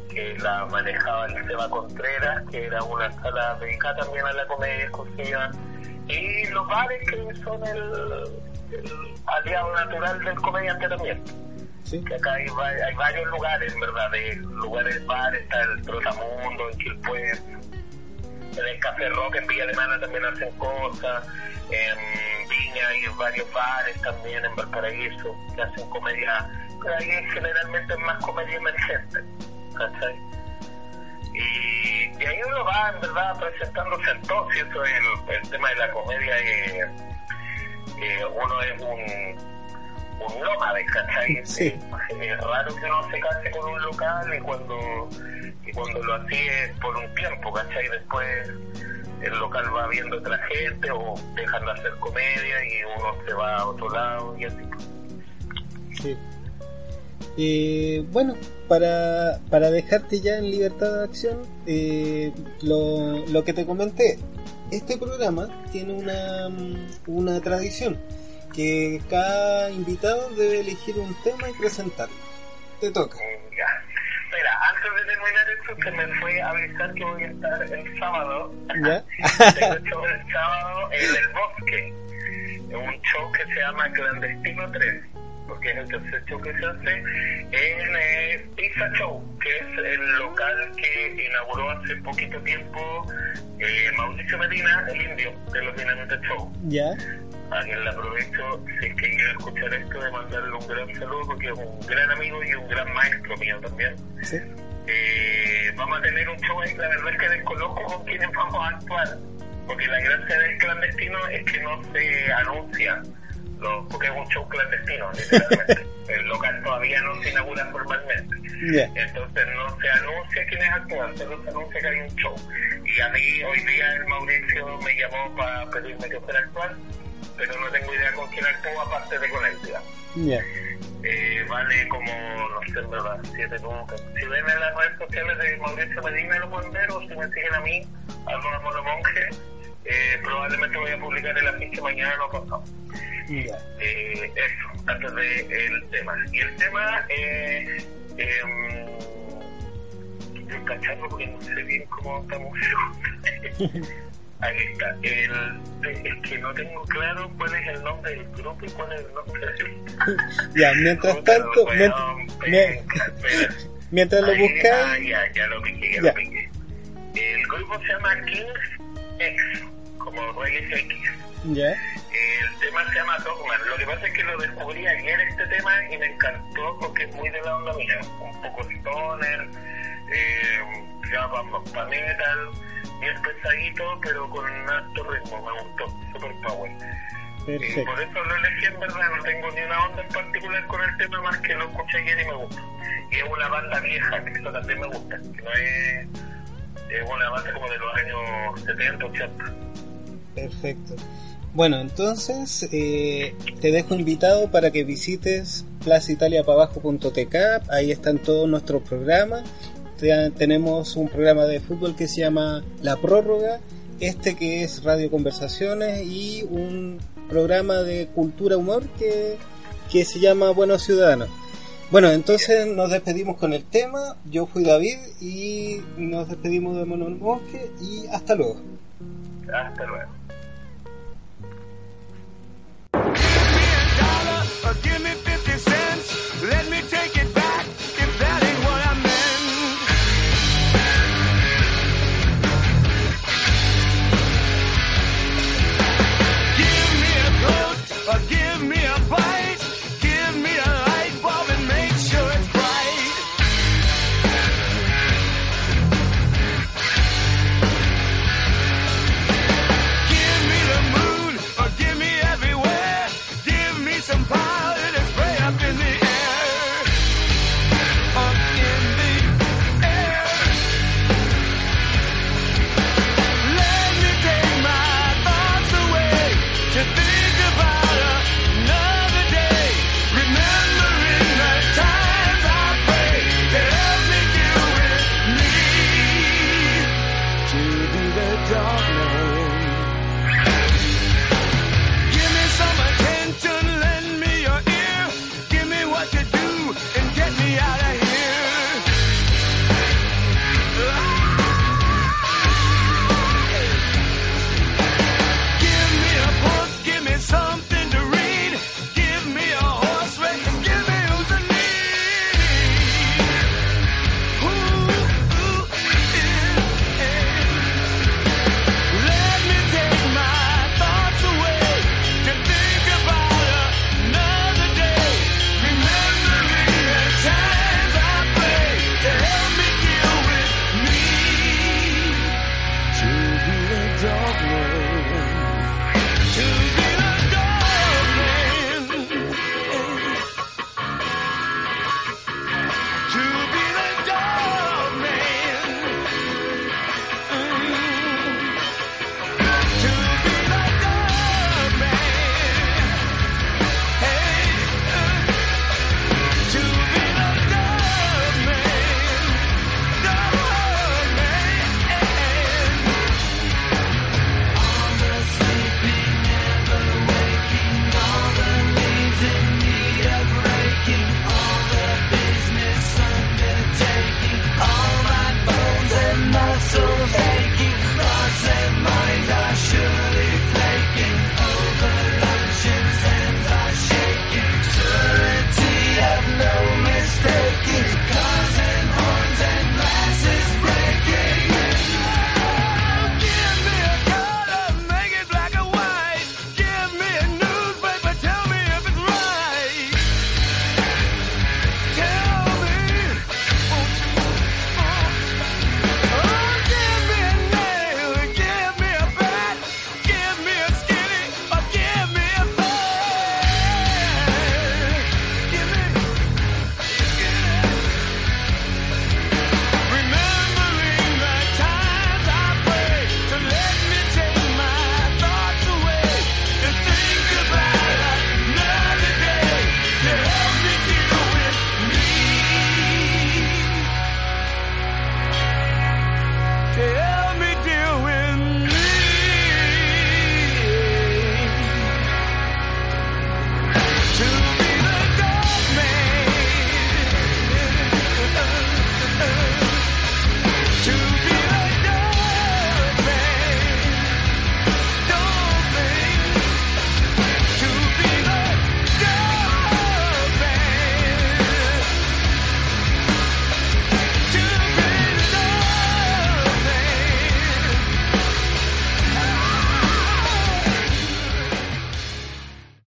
que la manejaba el Seba Contreras, que era una sala dedicada también a la comedia exclusiva. Y los bares que son el, el aliado natural del comediante también. Sí. Que acá hay, va- hay varios lugares, en verdad, de lugares bares, está el Trotamundo, en Quilpué, en el Café Rock en Villa Alemana también hacen cosas, en Viña hay varios bares también, en Valparaíso, que hacen comedia, pero ahí generalmente es más comedia emergente, ¿cachai? Y, y ahí uno va, en verdad, presentándose en todo, si eso es el, el tema de la comedia, eh, eh, uno es un un nómade, ¿cachai? [laughs] Sí. Es raro que uno se case con un local y cuando, y cuando lo hacía es por un tiempo, ¿cachai? Después el local va viendo otra gente o dejan de hacer comedia y uno se va a otro lado y así. Sí. Eh, bueno, para, para dejarte ya en libertad de acción, eh, lo, lo que te comenté, este programa tiene una, una tradición, que cada invitado debe elegir un tema y presentarlo. Te toca. Mm, Ya. Espera, antes de terminar esto, se me fue a avisar que voy a estar el sábado. ¿Ya? [laughs] Tengo el sábado en el bosque. Un show que se llama Clandestino 3, porque es el tercer show que se hace en eh, Pizza Show, que es el local que inauguró hace poquito tiempo eh, Mauricio Medina, el indio de los Dinamita Show. ¿Ya? A quien le aprovecho, si es que quiere escuchar esto, de mandarle un gran saludo, porque es un gran amigo y un gran maestro mío también. ¿Sí? Eh, vamos a tener un show ahí, la verdad es que desconozco con quiénes vamos a actuar, porque la gracia del clandestino es que no se anuncia, lo- porque es un show clandestino, literalmente. [laughs] El local todavía no se inaugura formalmente. Entonces no se anuncia quiénes actúan, solo se anuncia que hay un show. Y a mí hoy día el Mauricio me llamó para pedirme que fuera a actuar, pero no tengo idea con quién actúo aparte de con él. ¿Ya? eh, vale como, no sé, verdad, 7 lucas. Si ven en las redes sociales de Mauricio Medina lo pueden ver, o si me siguen a mí, arroba monomonje, eh, probablemente voy a publicar el afiche mañana o pasado. Eh, eso, antes del tema. Y el tema es... Eh, estoy cachando porque no sé bien cómo estamos. [laughs] Ahí está. El, es que no tengo claro cuál es el nombre del grupo y cuál es el nombre del Ya, mientras tanto, [laughs] mientras, lo buscáis. Ah, ya, ya lo piqué, ya, lo piqué. El grupo se llama Kings X, como Reyes X. Ya. El tema se llama Dogman. Lo que pasa es que lo descubrí ayer este tema y me encantó porque es muy de la onda mía. Un poco stoner, eh, ya para metal bien pesadito, pero con un alto ritmo, me gustó, super power. Y por eso lo elegí en verdad, no tengo ni una onda en particular con el tema más que lo escuché ayer y me gusta. Y es una banda vieja, que eso también me gusta, que no es, es una banda como de los años 70, 80. Perfecto. Bueno, entonces eh, te dejo invitado para que visites placitaliapabajo.tk, ahí están todos nuestros programas tenemos un programa de fútbol que se llama La Prórroga, este que es Radio Conversaciones y un programa de cultura humor que, que se llama Buenos Ciudadanos. Bueno, entonces nos despedimos con el tema. Yo fui David y nos despedimos de Mono Bosque y hasta luego. Hasta luego. Uh, give me 50 cents. Let me